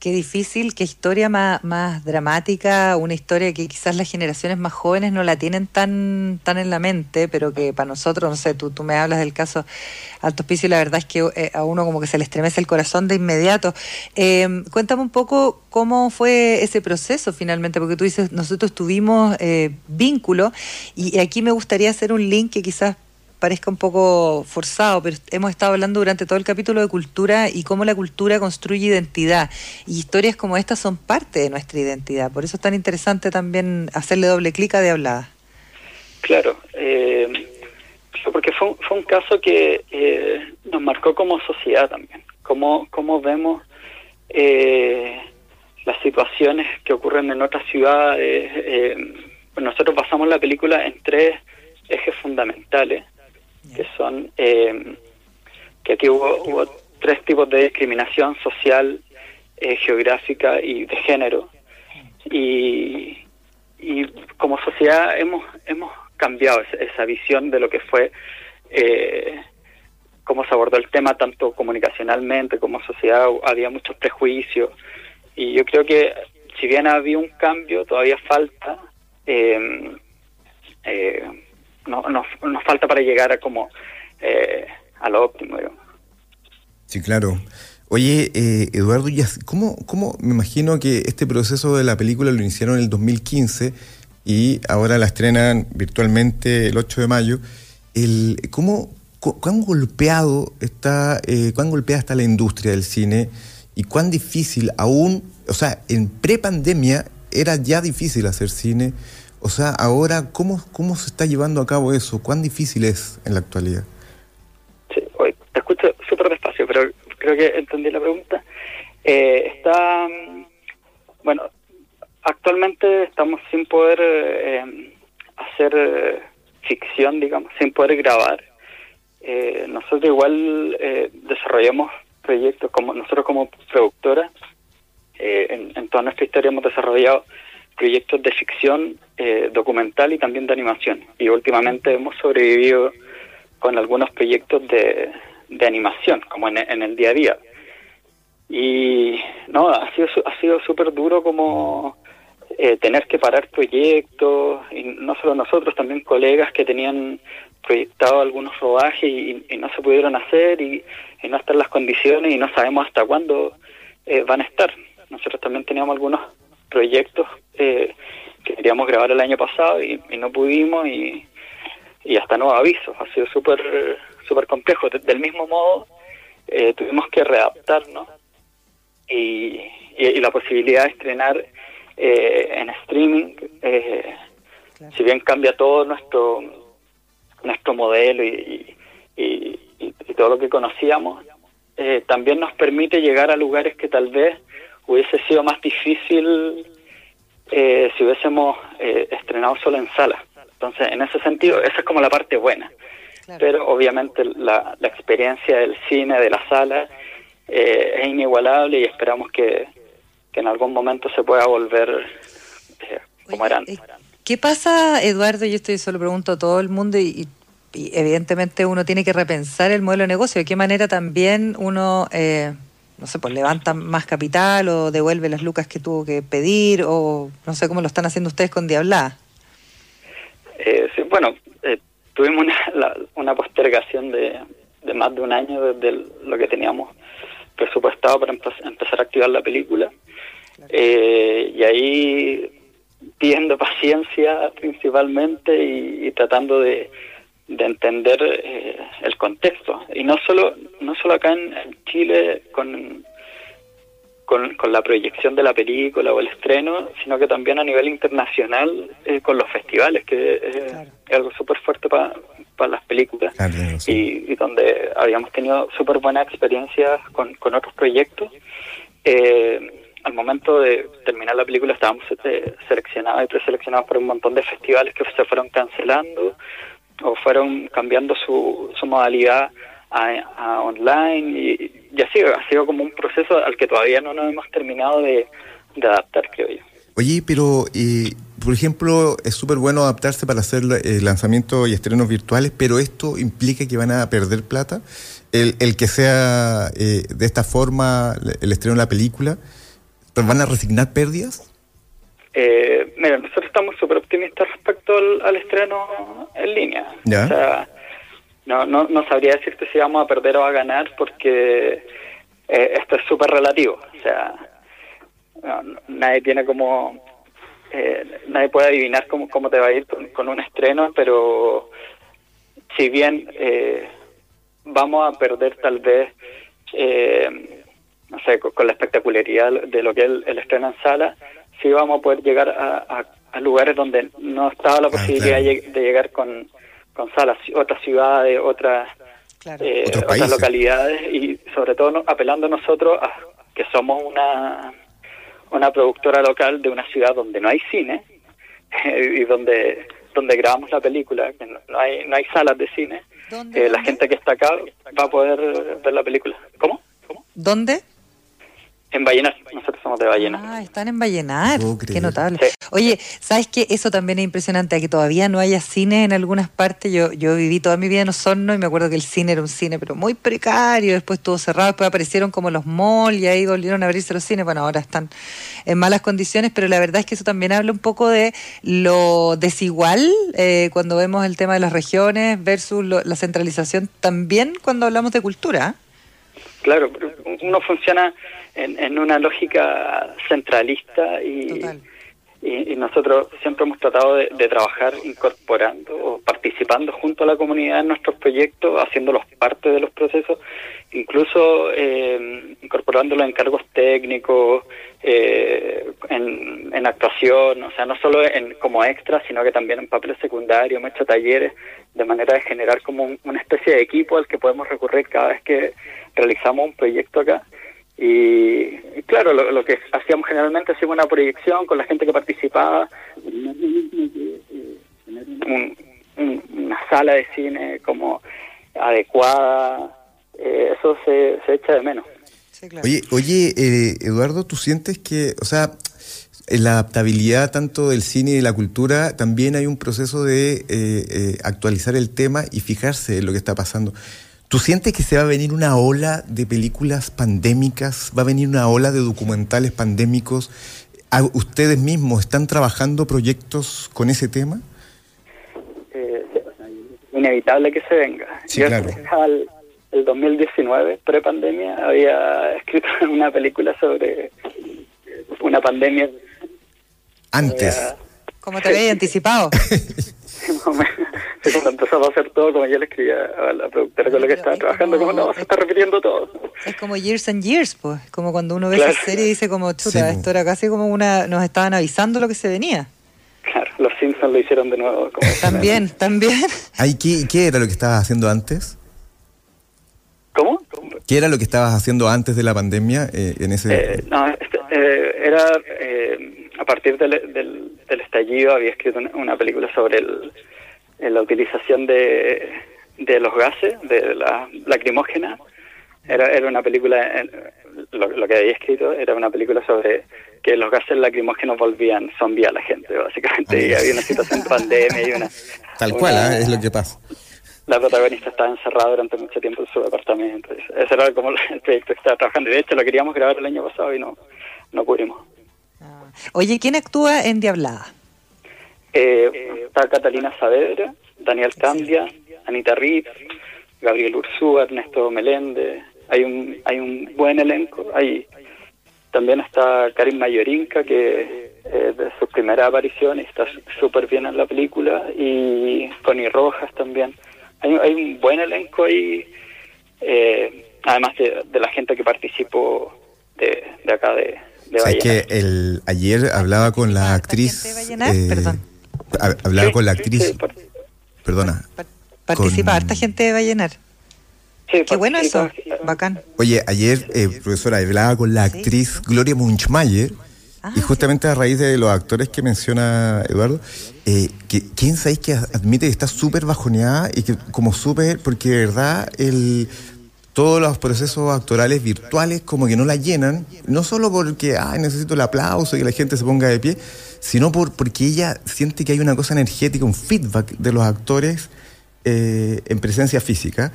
Qué difícil, qué historia más, dramática, una historia que quizás las generaciones más jóvenes no la tienen tan, tan en la mente, pero que para nosotros, no sé, tú, tú me hablas del caso Alto Hospicio y la verdad es que eh, a uno como que se le estremece el corazón de inmediato. Eh, cuéntame un poco cómo fue ese proceso finalmente, porque tú dices, nosotros tuvimos vínculo y aquí me gustaría hacer un link que quizás parezca un poco forzado, pero hemos estado hablando durante todo el capítulo de cultura y cómo la cultura construye identidad. Y historias como estas son parte de nuestra identidad. Por eso es tan interesante también hacerle doble clic a de hablada. Claro, eh, porque fue, fue un caso que eh, nos marcó como sociedad también. Cómo, cómo vemos eh, las situaciones que ocurren en otras ciudades. nosotros basamos la película en tres ejes fundamentales que son eh, que aquí hubo, tres tipos de discriminación social, eh, geográfica y de género. Y, y como sociedad hemos, hemos cambiado esa, visión de lo que fue eh, cómo se abordó el tema tanto comunicacionalmente como sociedad. Había muchos prejuicios y yo creo que si bien había un cambio, todavía falta. Eh, eh, no, nos, nos falta para llegar a como eh, a lo óptimo. Sí, claro. Oye, eh, Eduardo, ¿cómo, ¿cómo me imagino que este proceso de la película lo iniciaron en el 2015 y ahora la estrenan virtualmente el 8 de mayo? El, ¿cómo, ¿Cuán golpeado está, eh, cuán golpeada está la industria del cine y cuán difícil aún, o sea, en prepandemia era ya difícil hacer cine? O sea, ahora, ¿cómo, ¿cómo se está llevando a cabo eso? ¿Cuán difícil es en la actualidad? Sí, te escucho súper despacio, pero creo que entendí la pregunta. Eh, está, mm, bueno, actualmente estamos sin poder eh, hacer eh, ficción, digamos, sin poder grabar. nosotros igual desarrollamos proyectos, como nosotros como productora, en, en toda nuestra historia hemos desarrollado proyectos de ficción eh, documental y también de animación. Y últimamente hemos sobrevivido con algunos proyectos de, de animación, como en, el día a día. Y no, ha sido ha sido súper duro como eh, tener que parar proyectos, y no solo nosotros, también colegas que tenían proyectado algunos rodajes y, no se pudieron hacer y, no están las condiciones y no sabemos hasta cuándo eh, van a estar. Nosotros también teníamos algunos proyectos eh, que queríamos grabar el año pasado y, no pudimos y, y hasta nuevo aviso. Ha sido súper super complejo. del mismo modo, eh, tuvimos que readaptarnos y, y, la posibilidad de estrenar eh, en streaming, eh, si bien cambia todo nuestro nuestro modelo y, y, todo lo que conocíamos, también nos permite llegar a lugares que tal vez hubiese sido más difícil eh, si hubiésemos eh, estrenado solo en sala. Entonces, en ese sentido, esa es como la parte buena. Pero obviamente la, experiencia del cine, de la sala, eh, es inigualable y esperamos que, en algún momento se pueda volver como era antes. ¿Qué pasa, Eduardo? Yo estoy solo pregunto a todo el mundo y, evidentemente uno tiene que repensar el modelo de negocio. ¿De qué manera también uno no sé, pues levanta más capital o devuelve las lucas que tuvo que pedir o no sé cómo lo están haciendo ustedes con Diabla. Eh, sí, bueno, eh, tuvimos una, una postergación de, de, más de un año desde lo que teníamos presupuestado para empezar a activar la película. Eh, y ahí pidiendo paciencia principalmente y tratando de, de entender eh, el contexto. Y no solo no solo acá en, Chile con, con, la proyección de la película o el estreno sino que también a nivel internacional eh, con los festivales que es algo súper fuerte para las películas. Y, donde habíamos tenido súper buenas experiencias con, con otros proyectos. Eh, al momento de terminar la película estábamos seleccionados y preseleccionados por un montón de festivales que se fueron cancelando o fueron cambiando su, su modalidad a, online y, ya así ha sido como un proceso al que todavía no nos hemos terminado de, adaptar, creo yo. Oye, pero por ejemplo, es súper bueno adaptarse para hacer eh, lanzamientos y estrenos virtuales, pero esto implica que van a perder plata. El, el que sea eh, de esta forma el estreno de la película, ¿van a resignar pérdidas? Eh, mira, nosotros estamos súper optimistas respecto al, estreno en línea. ¿Ya? O sea, no, no, no sabría decirte si vamos a perder o a ganar porque eh, esto es súper relativo. O sea, nadie tiene como... Eh, nadie puede adivinar cómo, cómo te va a ir con, un estreno, pero si bien eh, vamos a perder tal vez, eh, no sé, con, la espectacularidad de lo que es el, estreno en sala, sí vamos a poder llegar a, lugares donde no estaba la ah, posibilidad de llegar con, con salas, otras ciudades, otras, eh, otras localidades y sobre todo apelando nosotros a que somos una, una productora local de una ciudad donde no hay cine y donde donde grabamos la película, que no hay, no hay salas de cine, eh, la gente que está acá va a poder ver la película. ¿Cómo? ¿Cómo? ¿Dónde? En Vallenar, nosotros somos de Vallenar. Ah, están en Vallenar, qué notable. Oye, ¿sabes qué? Eso también es impresionante, que todavía no haya cine en algunas partes. Yo, yo viví toda mi vida en Osorno y me acuerdo que el cine era un cine, pero muy precario, después estuvo cerrado, después aparecieron como los malls y ahí volvieron a abrirse los cines. Bueno, ahora están en malas condiciones, pero la verdad es que eso también habla un poco de lo desigual eh, cuando vemos el tema de las regiones versus la centralización también cuando hablamos de cultura. Claro, uno funciona en, en una lógica centralista y, y, nosotros siempre hemos tratado de, trabajar incorporando o participando junto a la comunidad en nuestros proyectos, haciéndolos parte de los procesos, incluso eh, incorporando los encargos técnicos eh, en, en, actuación, o sea, no solo en, como extra, sino que también en papeles secundarios, hemos hecho talleres de manera de generar como una especie de equipo al que podemos recurrir cada vez que realizamos un proyecto acá y, claro, lo, que hacíamos generalmente hacíamos una proyección con la gente que participaba, una sala de cine como adecuada, eh, eso se, se echa de menos. Oye, oye eh, Eduardo, ¿tú sientes que, o sea, en la adaptabilidad tanto del cine y de la cultura, también hay un proceso de eh, actualizar el tema y fijarse en lo que está pasando? ¿Tú sientes que se va a venir una ola de películas pandémicas? ¿Va a venir una ola de documentales pandémicos? ¿Ustedes mismos están trabajando proyectos con ese tema? Eh, inevitable que se venga. Sí, claro. El, el 2019, pre-pandemia, había escrito una película sobre una pandemia. Antes. ¿Cómo te había anticipado? cuando empezó a hacer todo, como yo le escribía a la productora con la que estaba trabajando, como, no, se está repitiendo todo. Es como Years and Years, pues. Como cuando uno ve esa serie y dice como, chuta, esto era casi como una... Nos estaban avisando lo que se venía. Claro, los Simpsons lo hicieron de nuevo. también, también. Ay, ¿qué, ¿Qué era lo que estabas haciendo antes? ¿Cómo? ¿Qué era lo que estabas haciendo antes de la pandemia eh, en ese...? Eh, no, este, eh, era... a partir del, del, estallido había escrito una película sobre el en la utilización de, de los gases, de la lacrimógena. Era, era una película, lo, que había escrito era una película sobre que los gases lacrimógenos volvían zombie a la gente, básicamente. Y había una situación de pandemia y una... Tal cual, ¿eh? es lo que pasa. La protagonista estaba encerrada durante mucho tiempo en su departamento. Ese era como el proyecto que estaba trabajando. De hecho, lo queríamos grabar el año pasado y no, no pudimos. Ah. Oye, ¿quién actúa en Diablada? Eh, está Catalina Saavedra, Daniel Candia, Anita Riz, Gabriel Ursúa, Ernesto Meléndez. Hay un, hay un buen elenco. Hay, también está Karim Mayorinka, que es de sus primeras apariciones está súper bien en la película. Y Connie Rojas también. Hay, hay un buen elenco ahí, eh, además de, la gente que participó de, de acá de, de que el, ayer hablaba con la actriz... Eh, Perdón Hablaba con la actriz. Perdona. Participa harta gente va a llenar. Qué bueno eso, bacán. Oye, ayer, eh, profesora, hablaba con la actriz Gloria Munchmayer. y ah, justamente a raíz de los actores que menciona Eduardo, eh, que, ¿quién sabéis que admite que está súper bajoneada y que como súper, porque de verdad el, todos los procesos actorales virtuales como que no la llenan, no solo porque ay, necesito el aplauso y que la gente se ponga de pie, sino por, porque ella siente que hay una cosa energética, un feedback de los actores eh, en presencia física.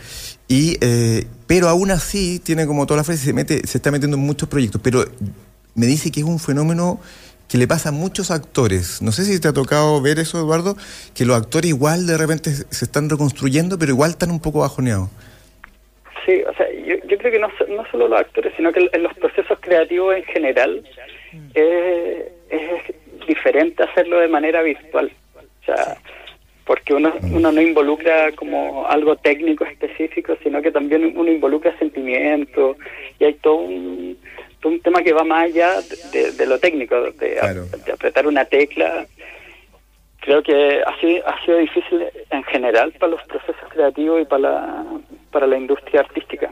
Y, eh, pero aún así tiene como toda la frase, se, mete, se está metiendo en muchos proyectos, pero me dice que es un fenómeno que le pasa a muchos actores. No sé si te ha tocado ver eso, Eduardo, que los actores igual de repente se están reconstruyendo, pero igual están un poco bajoneados. Sí, o sea, yo, yo creo que no, no solo los actores, sino que en los procesos creativos en general mm. eh, es diferente hacerlo de manera virtual. O sea, porque uno, uno no involucra como algo técnico específico, sino que también uno involucra sentimientos y hay todo un, todo un tema que va más allá de, lo técnico, de, apretar una tecla. Creo que ha sido, ha sido difícil en general para los procesos creativos y para la, para la industria artística.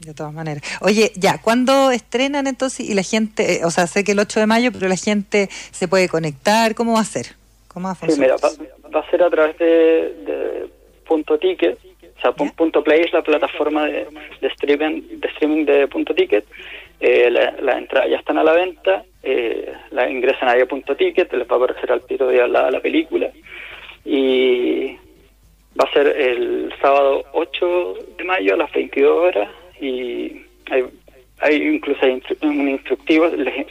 De todas maneras. Oye, ya, ¿cuándo estrenan entonces? Y la gente, eh, o sea, sé que el 8 de mayo, pero la gente se puede conectar, ¿cómo va a ser? ¿Cómo va a funcionar? Sí, mira, va, a ser a través de, punto ticket, o sea, punto play es la plataforma de, streaming, de streaming de punto ticket. Eh, las entradas ya están a la venta, eh, la ingresan a punto ticket, les va a aparecer al tiro de la, la película. Y va a ser el sábado 8 de mayo a las 22 horas y hay, hay incluso hay un instructivo, les,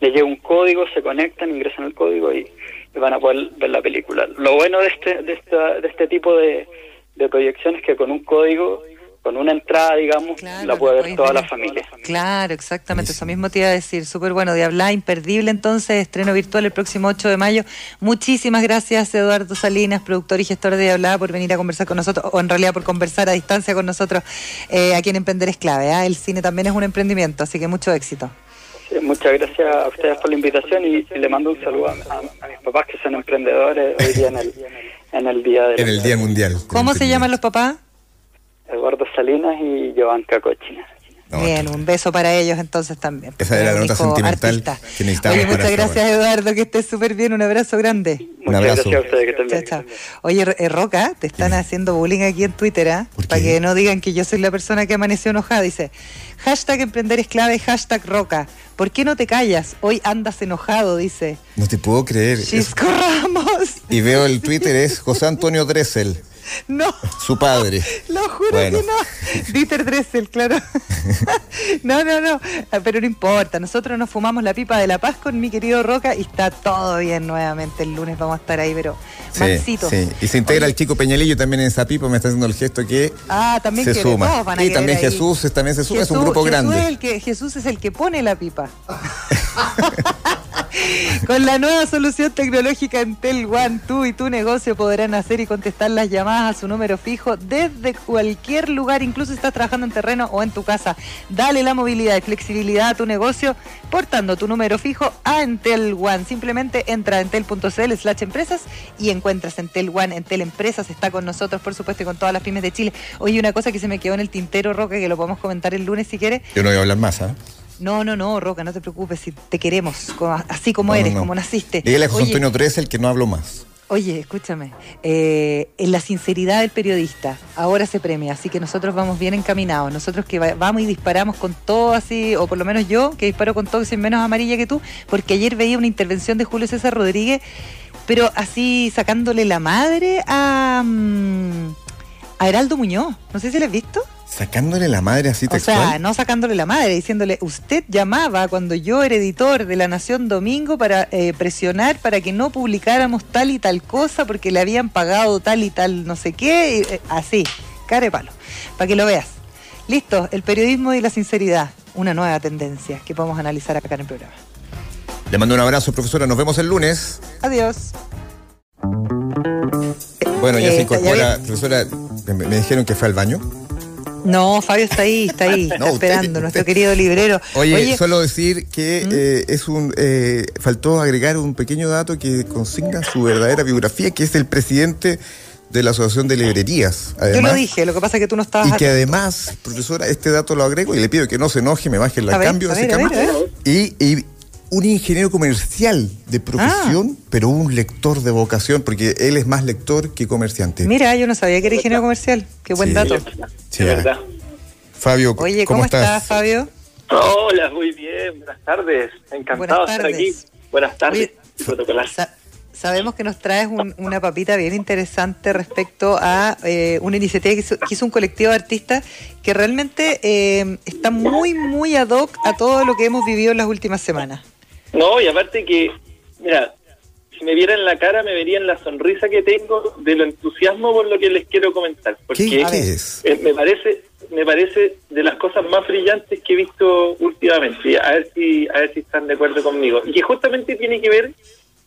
llega un código, se conectan, ingresan el código y, van a poder ver la película. Lo bueno de este, de, esta, de este tipo de, de proyecciones es que con un código con una entrada, digamos, la puede ver toda la familia. Claro, exactamente, eso mismo te iba a decir. Súper bueno, de hablar, imperdible entonces, estreno virtual el próximo 8 de mayo. Muchísimas gracias, Eduardo Salinas, productor y gestor de Hablar, por venir a conversar con nosotros, o en realidad por conversar a distancia con nosotros eh, aquí en Emprender es clave. ¿ah? El cine también es un emprendimiento, así que mucho éxito. muchas gracias a ustedes por la invitación y, le mando un saludo a, mis papás que son emprendedores hoy día en el, en el Día En el Día Mundial. ¿Cómo se llaman los papás? Eduardo Salinas y Joan Cacochina. Bien, un beso para ellos entonces también. Esa era la nota sentimental que necesitábamos. Oye, muchas gracias Eduardo, que estés súper bien, un abrazo grande. Un abrazo. Gracias a ustedes, que estén bien. Oye, eh, Roca, te están haciendo bullying aquí en Twitter, ¿eh? Para que no digan que yo soy la persona que amaneció enojada. Dice, hashtag emprender es clave, hashtag Roca. ¿Por qué no te callas? Hoy andas enojado, dice. No te puedo creer. Chisco Ramos. Y veo el Twitter, es José Antonio Dressel. No. Su padre. Lo juro que no. Dieter Dressel, claro. no, no, no. Pero no importa. Nosotros nos fumamos la pipa de la paz con mi querido Roca y está todo bien nuevamente. El lunes vamos a estar ahí, pero sí, Sí. Y se integra el chico Peñalillo también en esa pipa. Me está haciendo el gesto que ah, también se suma. y también Jesús también se suma. es un grupo grande. el que, Jesús es el que pone la pipa. Con la nueva solución tecnológica Entel One, tú y tu negocio podrán hacer y contestar las llamadas a su número fijo desde cualquier lugar, incluso si estás trabajando en terreno o en tu casa. Dale la movilidad y flexibilidad a tu negocio portando tu número fijo a Entel One. Simplemente entra a entel.cl slash empresas y encuentras Entel One. Entel Empresas está con nosotros, por supuesto, y con todas las pymes de Chile. Oye, una cosa que se me quedó en el tintero, Roque, que lo podemos comentar el lunes si quieres. Yo no voy a hablar más, ¿ah? No, no, no, Roca, no te preocupes, si te queremos, así como eres, como naciste. Dígale a José Antonio Tres el que no hablo más. Oye, escúchame, eh, en la sinceridad del periodista ahora se premia, así que nosotros vamos bien encaminados. Nosotros que vamos y disparamos con todo así, o por lo menos yo, que disparo con todo sin menos amarilla que tú, porque ayer veía una intervención de Julio César Rodríguez, pero así sacándole la madre a, mm, a Heraldo Muñoz. No sé si lo has visto. Sacándole la madre así textual. O sea, no sacándole la madre, diciéndole, usted llamaba cuando yo era editor de La Nación Domingo para eh, presionar para que no publicáramos tal y tal cosa porque le habían pagado tal y tal no sé qué, eh, así, care palo, para que lo veas. Listo, el periodismo y la sinceridad, una nueva tendencia que podemos analizar acá en el programa. Le mando un abrazo, profesora, nos vemos el lunes. Adiós. Bueno, ya se eh, incorpora, profesora, me dijeron que fue al baño. No, Fabio está ahí, está ahí, está esperando, nuestro querido librero. Oye, solo decir que ¿Mm? eh, es un eh, faltó agregar un pequeño dato que consigna su verdadera biografía, que es el presidente de la Asociación de Librerías. Yo lo dije, lo que pasa es que tú no estabas. Y que además, profesora, este dato lo agrego y le pido que no se enoje, me baje el cambio. ese y, y un ingeniero comercial de profesión, ah. pero un lector de vocación, porque él es más lector que comerciante. Mira, yo no sabía que era ingeniero comercial. Qué buen dato. Sí, verdad. Fabio, Oye, ¿cómo, estás? Fabio? Hola, muy bien, buenas tardes. Encantado de estar aquí. Buenas tardes, sabemos que nos traes una papita bien interesante respecto a eh, una iniciativa que hizo, un colectivo de artistas que realmente eh, está muy, muy ad hoc a todo lo que hemos vivido en las últimas semanas. No, y aparte que, mira, si me vieran la cara me verían la sonrisa que tengo de lo entusiasmo por lo que les quiero comentar. Porque es? Eh, me parece me parece de las cosas más brillantes que he visto últimamente. A ver si a ver si están de acuerdo conmigo. Y que justamente tiene que ver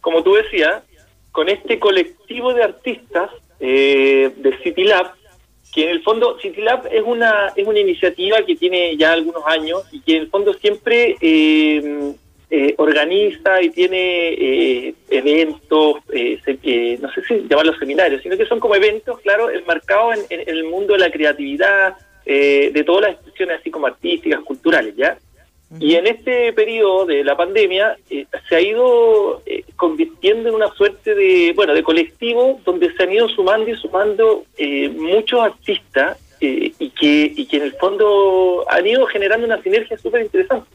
como tú decías, con este colectivo de artistas eh, de City Lab, que en el fondo City Lab es una, es una iniciativa que tiene ya algunos años y que en el fondo siempre eh, eh, organiza y tiene eventos, no sé si llamarlos seminarios, sino que son como eventos, claro, enmarcados en, en el mundo de la creatividad, de todas las expresiones así como artísticas, culturales, ¿ya? Y en este periodo de la pandemia eh, se ha ido eh, convirtiendo en una suerte de, bueno, de colectivo donde se han ido sumando y sumando eh, muchos artistas y, que, y que en el fondo han ido generando una sinergia súper interesante.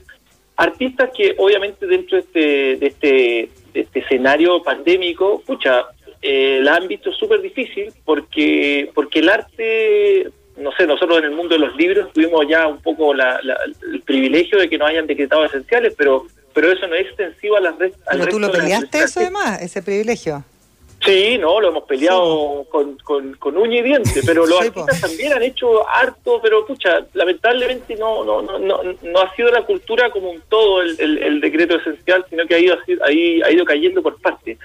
Artistas que obviamente dentro de este, de este, de este escenario pandémico, pucha, la han visto súper difícil porque, porque el arte no sé, nosotros en el mundo de los libros tuvimos ya un poco el privilegio de que nos hayan decretado esenciales, pero pero eso no es extensivo a las redes. Pero tú lo peleaste eso además, ese privilegio. Sí, no, lo hemos peleado con, con, uña y diente, pero los artistas también han hecho harto, pero pucha, lamentablemente no, no, no, no, no ha sido la cultura como un todo el, el, decreto esencial, sino que ha ido, ahí, ha ido cayendo por parte.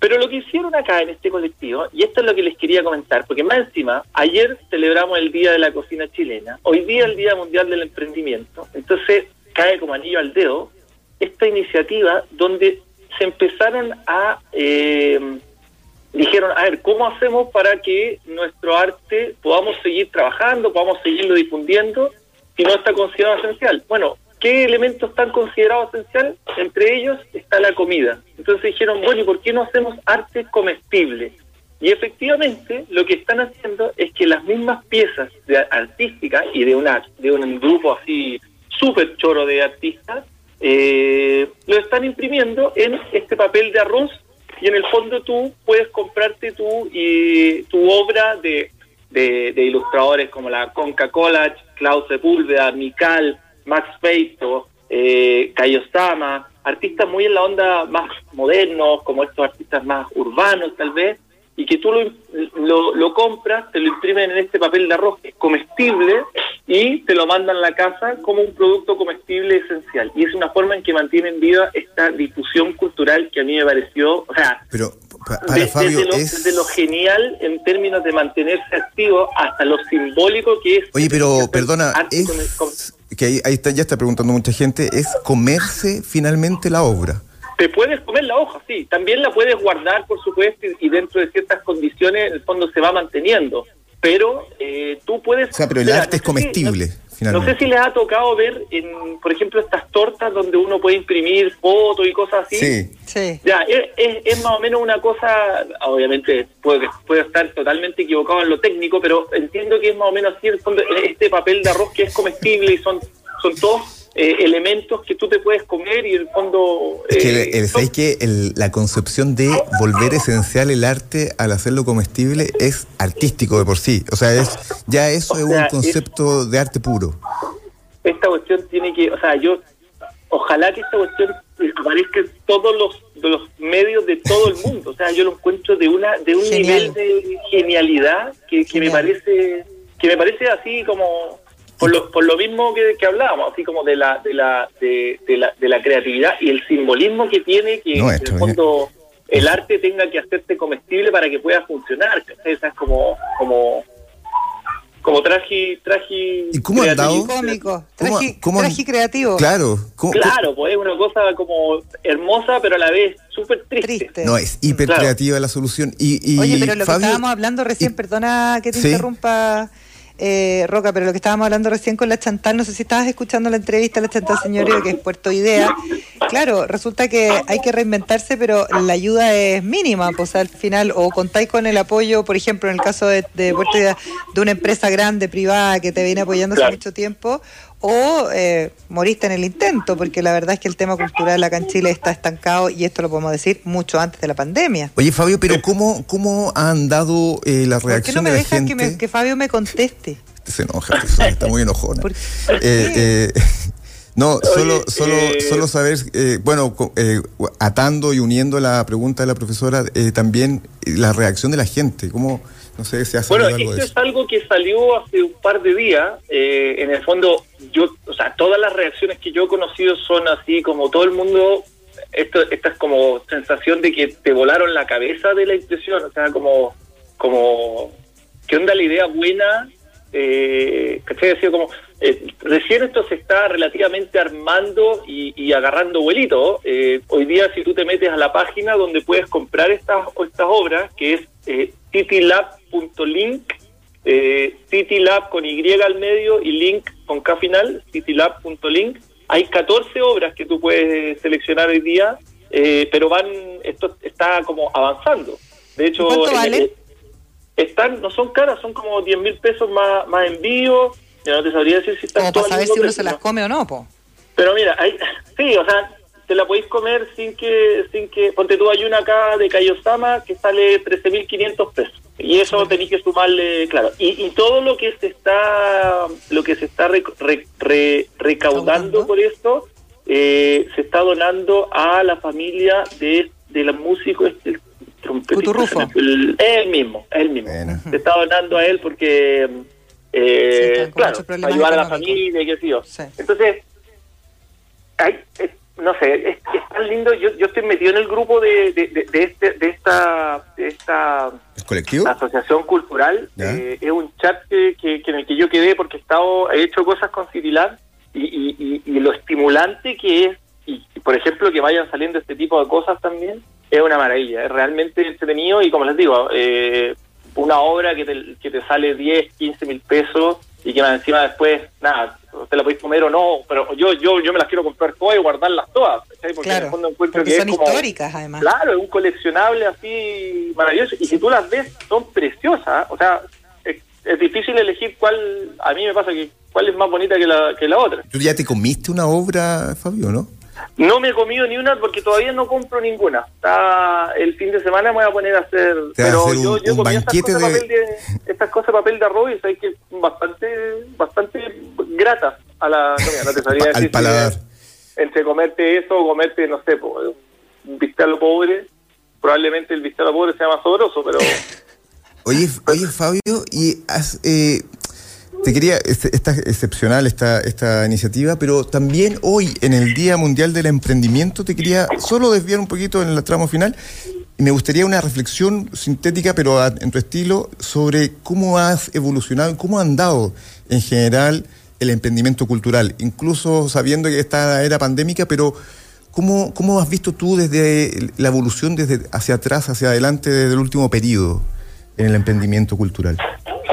Pero lo que hicieron acá en este colectivo, y esto es lo que les quería comentar, porque más encima, ayer celebramos el Día de la Cocina Chilena, hoy día el Día Mundial del Emprendimiento, entonces cae como anillo al dedo esta iniciativa donde se empezaron a... Eh, dijeron, a ver, ¿cómo hacemos para que nuestro arte podamos seguir trabajando, podamos seguirlo difundiendo si no está considerado esencial? Bueno, ¿Qué elementos están considerados esenciales? Entre ellos está la comida. Entonces dijeron, bueno, ¿y por qué no hacemos arte comestible? Y efectivamente lo que están haciendo es que las mismas piezas de artísticas y de una de un grupo así súper choro de artistas eh, lo están imprimiendo en este papel de arroz y en el fondo tú puedes comprarte tu, y, tu obra de, de, ilustradores como la Conca Cola, Klaus Sepúlveda, Mical, Max Feito, eh, Kayosama, artistas muy en la onda más modernos, como estos artistas más urbanos tal vez, y que tú lo, lo, compras, te lo imprimen en este papel de arroz comestible y te lo mandan a la casa como un producto comestible esencial. Y es una forma en que mantienen viva esta difusión cultural que a mí me pareció, o sea, Pero, desde, lo, genial en términos de mantenerse activo hasta lo simbólico que es... Oye, pero perdona, que ahí, está, ya está preguntando mucha gente, es comerse finalmente la obra. Te puedes comer la hoja, sí. También la puedes guardar, por supuesto, y dentro de ciertas condiciones, en el fondo se va manteniendo. Pero eh, tú puedes... O sea, pero el arte es comestible. No sé si les ha tocado ver, en, por ejemplo, estas tortas donde uno puede imprimir fotos y cosas así. Sí. sí. Ya, es, es, más o menos una cosa, obviamente puede, puede estar totalmente equivocado en lo técnico, pero entiendo que es más o menos así este papel de arroz que es comestible y son, son todos eh, elementos que tú te puedes comer y en el fondo... Es que, eh, el, que la concepción de volver esencial el arte al hacerlo comestible es artístico de por sí. O sea, es ya eso es un concepto de arte puro. Esta cuestión tiene que... O sea, yo... Ojalá que esta cuestión aparezca en todos los, los medios de todo el mundo. O sea, yo lo encuentro de una de un nivel de genialidad que, que me parece que me parece así como por lo, por lo mismo que, que hablábamos, así como de la, de, la, de, la, de la creatividad y el simbolismo que tiene que en el fondo el arte tenga que hacerte comestible para que pueda funcionar. Esa es como, como, como traje, traje ¿Y cómo creativo. cómico, traje, traje creativo. Claro, claro, pues es una cosa como hermosa, pero a la vez súper triste. No, es hiper creativa la solución. Y, y Oye, pero lo que estábamos hablando recién, perdona que te interrumpa eh, Roca, pero lo que estábamos hablando recién con la Chantal, no sé si estabas escuchando la entrevista a la Chantal Señorio, que es Puerto Idea. Claro, resulta que hay que reinventarse, pero la ayuda es mínima, pues al final, o contáis con el apoyo, por ejemplo, en el caso de, Puerto Idea, de una empresa grande, privada, que te viene apoyando hace mucho tiempo, o eh, moriste en el intento, porque la verdad es que el tema cultural acá en Chile está estancado y esto lo podemos decir mucho antes de la pandemia. Oye, Fabio, pero ¿cómo, cómo han dado eh, la reacción ¿Por qué no me de dejas Que, que, Fabio me conteste? Se enoja, está muy enojona. ¿Por, eh, eh, no, solo, solo, solo saber, bueno, atando y uniendo la pregunta de la profesora, también la reacción de la gente, ¿cómo, no sé si Bueno, esto es algo que salió hace un par de días. Eh, en el fondo, yo, o sea, todas las reacciones que yo he conocido son así como todo el mundo. Esto, esta es como sensación de que te volaron la cabeza de la impresión, o sea, como, como, ¿qué onda la idea buena? Eh, ¿Cachai? Decía como, eh, recién esto se está relativamente armando y, agarrando vuelito. Eh, hoy día, si tú te metes a la página donde puedes comprar estas, estas obras, que es eh, citylab.link, eh, citylab con Y al medio y link con K final, citylab.link. Hay 14 obras que tú puedes seleccionar hoy día, eh, pero van, esto está como avanzando. De hecho, están, no son caras, son como 10 mil pesos más, más envío no te sabría decir si está Como para saber si uno se las come o no, po. Pero mira, hay, sí, o sea, te la podéis comer sin que, sin que, ponte tú, hay una acá de Kayosama que sale 13.500 pesos. Y eso tenéis que sumarle, claro. Y, y, todo lo que se está, lo que se está recaudando por esto, eh, se está donando a la familia de, de la músico, este, el trompetista. él mismo, él mismo. Se está donando a él porque eh, claro, ayudar a la familia y qué sé yo. Entonces, hay, no sé, es, tan lindo. Yo, yo estoy metido en el grupo de, de, de, este, de esta, de esta colectivo? asociación cultural. Eh, es un chat que, que, en el que yo quedé porque he, estado, he hecho cosas con Citilab y, y, y, lo estimulante que es, y, por ejemplo, que vayan saliendo este tipo de cosas también, es una maravilla. Es realmente entretenido y, como les digo, eh, una obra que te, que te sale 10, 15 mil pesos y que encima después, nada, te la podéis comer o no, pero yo yo yo me las quiero comprar todas y guardarlas todas, Porque claro, en el fondo encuentro que son históricas además. Claro, es un coleccionable así maravilloso y si tú las ves son preciosas, o sea, es, es, difícil elegir cuál, a mí me pasa que cuál es más bonita que la, que la otra. ¿Tú ya te comiste una obra, Fabio, no? No me he comido ni una porque todavía no compro ninguna. Está el fin de semana me voy a poner a hacer. pero yo, yo comí estas cosas, de... Papel de, estas cosas papel de arroz y sabes que bastante, bastante grata a la. No te sabría decir. Al paladar. entre comerte eso o comerte, no sé, un bistec pobre. Probablemente el bistec pobre sea más sabroso, pero. Oye, oye Fabio, y has, eh, te quería, está excepcional esta, esta iniciativa, pero también hoy, en el Día Mundial del Emprendimiento, te quería solo desviar un poquito en el tramo final. Y me gustaría una reflexión sintética, pero en tu estilo, sobre cómo has evolucionado, cómo ha andado en general el emprendimiento cultural, incluso sabiendo que está la era pandémica, pero ¿cómo, cómo has visto tú desde la evolución desde hacia atrás, hacia adelante, desde el último periodo en el emprendimiento cultural?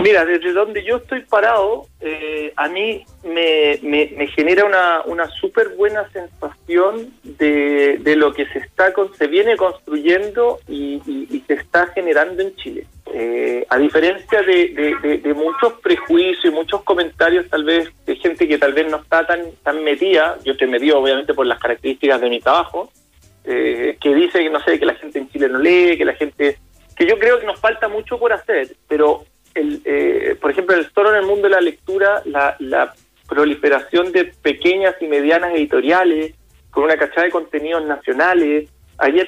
Mira, desde donde yo estoy parado, eh, a mí me, me, genera una, una súper buena sensación de, de, lo que se está se viene construyendo y, se está generando en Chile. Eh, a diferencia de, muchos prejuicios y muchos comentarios, tal vez, de gente que tal vez no está tan, tan metida, yo estoy metido obviamente por las características de mi trabajo, eh, que dice que no sé, que la gente en Chile no lee, que la gente que yo creo que nos falta mucho por hacer, pero el, eh, por ejemplo, el solo en el mundo de la lectura, la, la proliferación de pequeñas y medianas editoriales con una cachada de contenidos nacionales. Ayer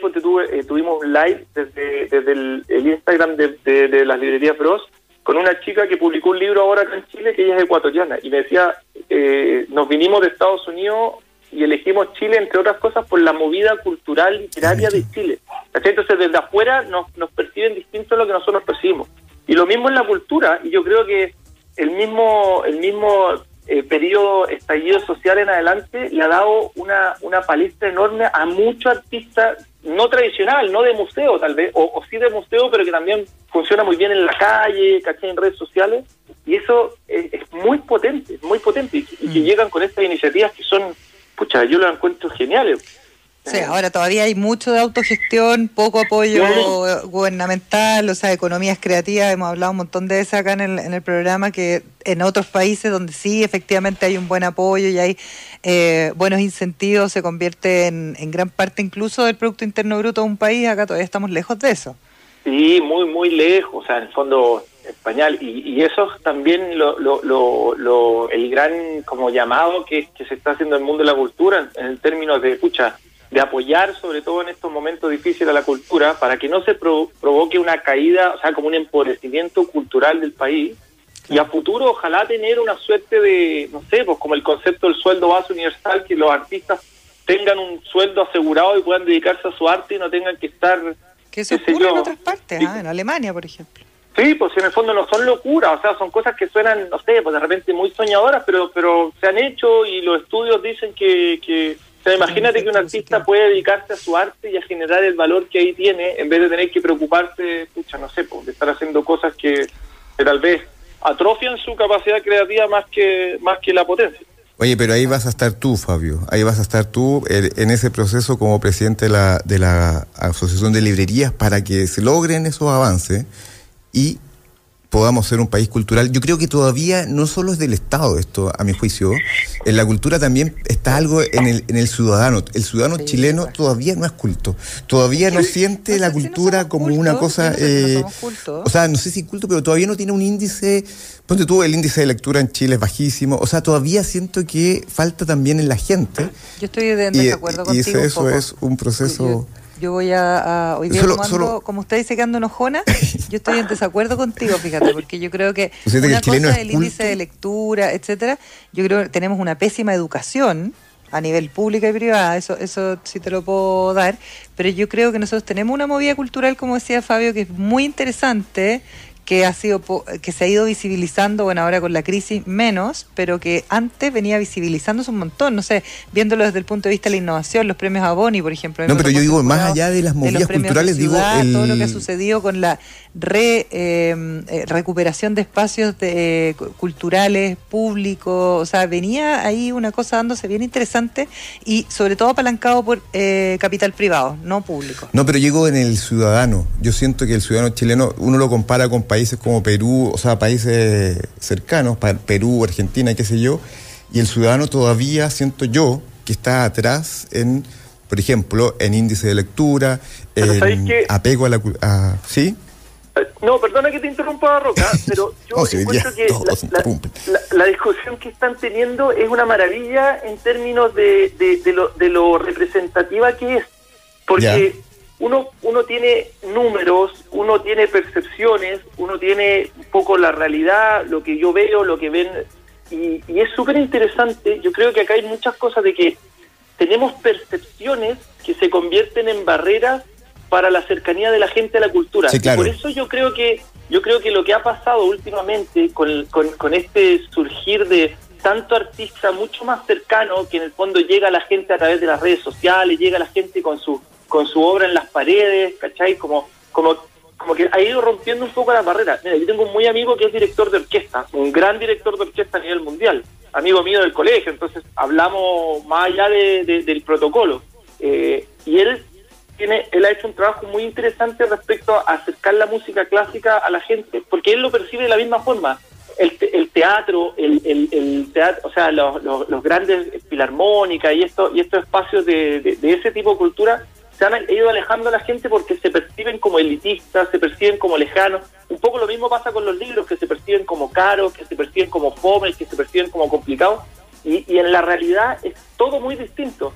eh, tuvimos un live desde, desde el, Instagram de, de, las librerías Bros con una chica que publicó un libro ahora acá en Chile que ella es ecuatoriana y me decía, eh, nos vinimos de Estados Unidos y elegimos Chile, entre otras cosas, por la movida cultural literaria de Chile. Entonces, desde afuera nos, nos perciben distinto a lo que nosotros percibimos. Y lo mismo en la cultura, y yo creo que el mismo, el mismo eh, periodo estallido social en adelante le ha dado una, una palestra enorme a muchos artistas, no tradicional, no de museo tal vez, o, sí de museo, pero que también funciona muy bien en la calle, caché en redes sociales, y eso es, muy potente, muy potente, y, que mm. llegan con estas iniciativas que son, pucha, yo las encuentro geniales. Sí, ahora todavía hay mucho de autogestión, poco apoyo gubernamental, o sea, economías creativas, hemos hablado un montón de eso acá en el, en el programa, que en otros países donde sí efectivamente hay un buen apoyo y hay eh, buenos incentivos, se convierte en, en gran parte incluso del Producto Interno Bruto de un país, acá todavía estamos lejos de eso. Sí, muy, muy lejos, o sea, en el fondo español, y, y eso es también lo, lo, lo, el gran como llamado que, que se está haciendo en el mundo de la cultura en, en términos de, escucha, de apoyar sobre todo en estos momentos difíciles a la cultura para que no se provoque una caída, o sea, como un empobrecimiento cultural del país y a futuro ojalá tener una suerte de, no sé, pues como el concepto del sueldo base universal, que los artistas tengan un sueldo asegurado y puedan dedicarse a su arte y no tengan que estar... Que se ocurre en otras partes, ¿ah? en Alemania, por ejemplo. Sí, pues en el fondo no son locuras, o sea, son cosas que suenan, no sé, pues de repente muy soñadoras, pero pero se han hecho y los estudios dicen que, que imagínate que un artista puede dedicarse a su arte y a generar el valor que ahí tiene, en vez de tener que preocuparse, pucha, no sé, de estar haciendo cosas que, tal vez atrofian su capacidad creativa más que, más que la potencia. Oye, pero ahí vas a estar tú, Fabio. Ahí vas a estar tú en ese proceso como presidente de la, de la Asociación de Librerías para que se logren esos avances y podamos ser un país cultural. Yo creo que todavía no solo es del Estado esto, a mi juicio. En la cultura también está algo en el, en el ciudadano. El ciudadano chileno todavía no es culto. Todavía no siente la cultura como una cosa... Eh, o sea, no sé si culto, pero todavía no tiene un índice... Ponte tú, el índice de lectura en Chile es bajísimo. O sea, todavía siento que falta también en la gente. Yo estoy de desacuerdo y, contigo. Y eso, es un proceso... Yo voy a, hoy día como usted dice que ando enojona, yo estoy en desacuerdo contigo, fíjate, porque yo creo que una cosa del índice de lectura, etcétera, yo creo que tenemos una pésima educación a nivel pública y privada, eso, eso sí te lo puedo dar, pero yo creo que nosotros tenemos una movida cultural, como decía Fabio, que es muy interesante, que ha sido que se ha ido visibilizando, bueno, ahora con la crisis menos, pero que antes venía visibilizándose un montón, no sé, viéndolo desde el punto de vista de la innovación, los premios a Boni, por ejemplo. No, pero yo digo, más allá de las movidas culturales, digo... Todo lo que ha sucedido con la re, em, eh, recuperación de espacios de, culturales, públicos, o sea, venía ahí una cosa dándose bien interesante y sobre todo apalancado por eh, capital privado, no público. No, pero llegó en el ciudadano. Yo siento que el ciudadano chileno, uno lo compara con países países como Perú, o sea, países cercanos, Perú, Argentina, qué sé yo, y el ciudadano todavía, siento yo, que está atrás en, por ejemplo, en índice de lectura, en apego a la... ¿Sí? Eh, no, perdona que te interrumpa, Roca, pero yo oh, encuentro que la, discusión que están teniendo es una maravilla en términos de, de, lo, de lo representativa que es. Porque uno, uno tiene números, uno tiene percepciones, uno tiene un poco la realidad, lo que yo veo, lo que ven, y, es súper interesante. Yo creo que acá hay muchas cosas de que tenemos percepciones que se convierten en barreras para la cercanía de la gente a la cultura. y por eso yo creo que yo creo que lo que ha pasado últimamente con, con, con este surgir de tanto artista mucho más cercano que en el fondo llega a la gente a través de las redes sociales, llega a la gente con su con su obra en las paredes, ¿cachai? Como, como, como que ha ido rompiendo un poco las barreras. Mira, yo tengo un muy amigo que es director de orquesta, un gran director de orquesta a nivel mundial, amigo mío del colegio, entonces hablamos más allá de, del protocolo. Eh, y él tiene, él ha hecho un trabajo muy interesante respecto a acercar la música clásica a la gente, porque él lo percibe de la misma forma. El, el teatro, el, el, teatro, o sea, los, los, grandes filarmónicas y esto y estos espacios de, de, ese tipo de cultura se han ido alejando a la gente porque se perciben como elitistas, se perciben como lejanos. Un poco lo mismo pasa con los libros, que se perciben como caros, que se perciben como fome, que se perciben como complicados. Y, en la realidad es todo muy distinto.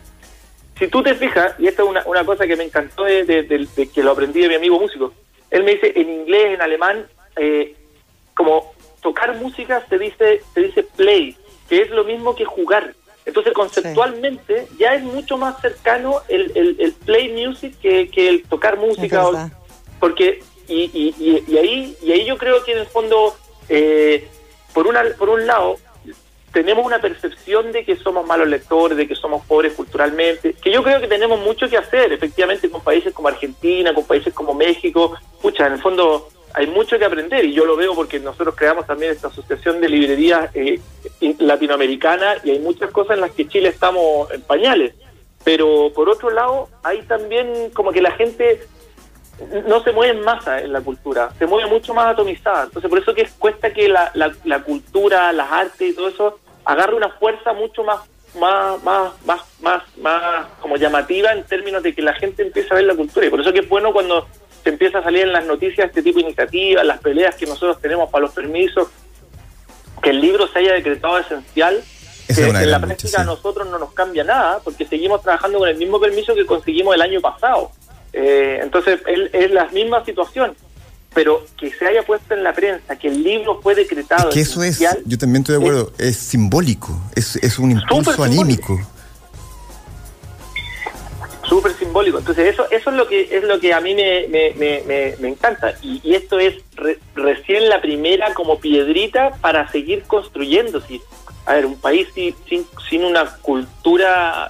Si tú te fijas, y esta es una, una cosa que me encantó de, que lo aprendí de mi amigo músico, él me dice en inglés, en alemán, eh, como tocar música se dice, se dice play, que es lo mismo que jugar. Entonces, conceptualmente, ya es mucho más cercano el, el, play music que, que, el tocar música. porque, y, y, y, ahí, y ahí yo creo que en el fondo, eh, por, una, por un lado, tenemos una percepción de que somos malos lectores, de que somos pobres culturalmente, que yo creo que tenemos mucho que hacer, efectivamente, con países como Argentina, con países como México. Pucha, en el fondo, hay mucho que aprender y yo lo veo porque nosotros creamos también esta asociación de librerías eh, latinoamericana y hay muchas cosas en las que Chile estamos en pañales. Pero por otro lado, hay también como que la gente no se mueve en masa en la cultura, se mueve mucho más atomizada. Entonces, por eso que cuesta que la, la, cultura, las artes y todo eso agarre una fuerza mucho más más, más, más, más, más como llamativa en términos de que la gente empiece a ver la cultura. Y por eso que es bueno cuando se empieza a salir en las noticias este tipo de iniciativas, las peleas que nosotros tenemos para los permisos, que el libro se haya decretado esencial, que en la práctica a nosotros no nos cambia nada, porque seguimos trabajando con el mismo permiso que conseguimos el año pasado. Eh, entonces, es la misma situación pero que se haya puesto en la prensa que el libro fue decretado. que eso es, yo también estoy de acuerdo, es, simbólico, es, es un impulso anímico. Súper simbólico. Entonces eso eso es lo que es lo que a mí me, me, me, me encanta y, esto es recién la primera como piedrita para seguir construyendo. A ver, un país sin, sin una cultura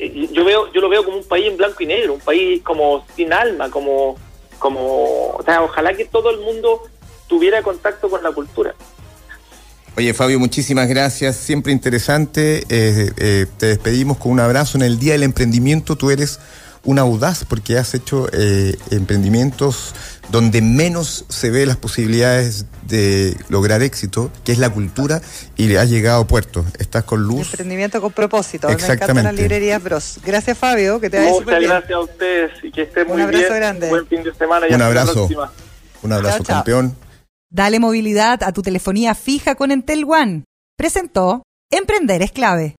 eh, yo veo yo lo veo como un país en blanco y negro, un país como sin alma, como como, o sea, ojalá que todo el mundo tuviera contacto con la cultura. Oye, Fabio, muchísimas gracias. Siempre interesante. Eh, eh, te despedimos con un abrazo. En el Día del Emprendimiento tú eres un audaz porque has hecho eh, emprendimientos donde menos se ve las posibilidades de lograr éxito, que es la cultura, y le has llegado a puerto. Estás con luz. Emprendimiento con propósito. Exactamente. Me encantan las librerías Bros. Gracias, Fabio. Que te vaya Muchas gracias a ustedes y que estén muy bien. Un abrazo grande. Buen fin de semana. Y un abrazo. Un abrazo, campeón. Dale movilidad a tu telefonía fija con Entel One. Presentó Emprender es clave.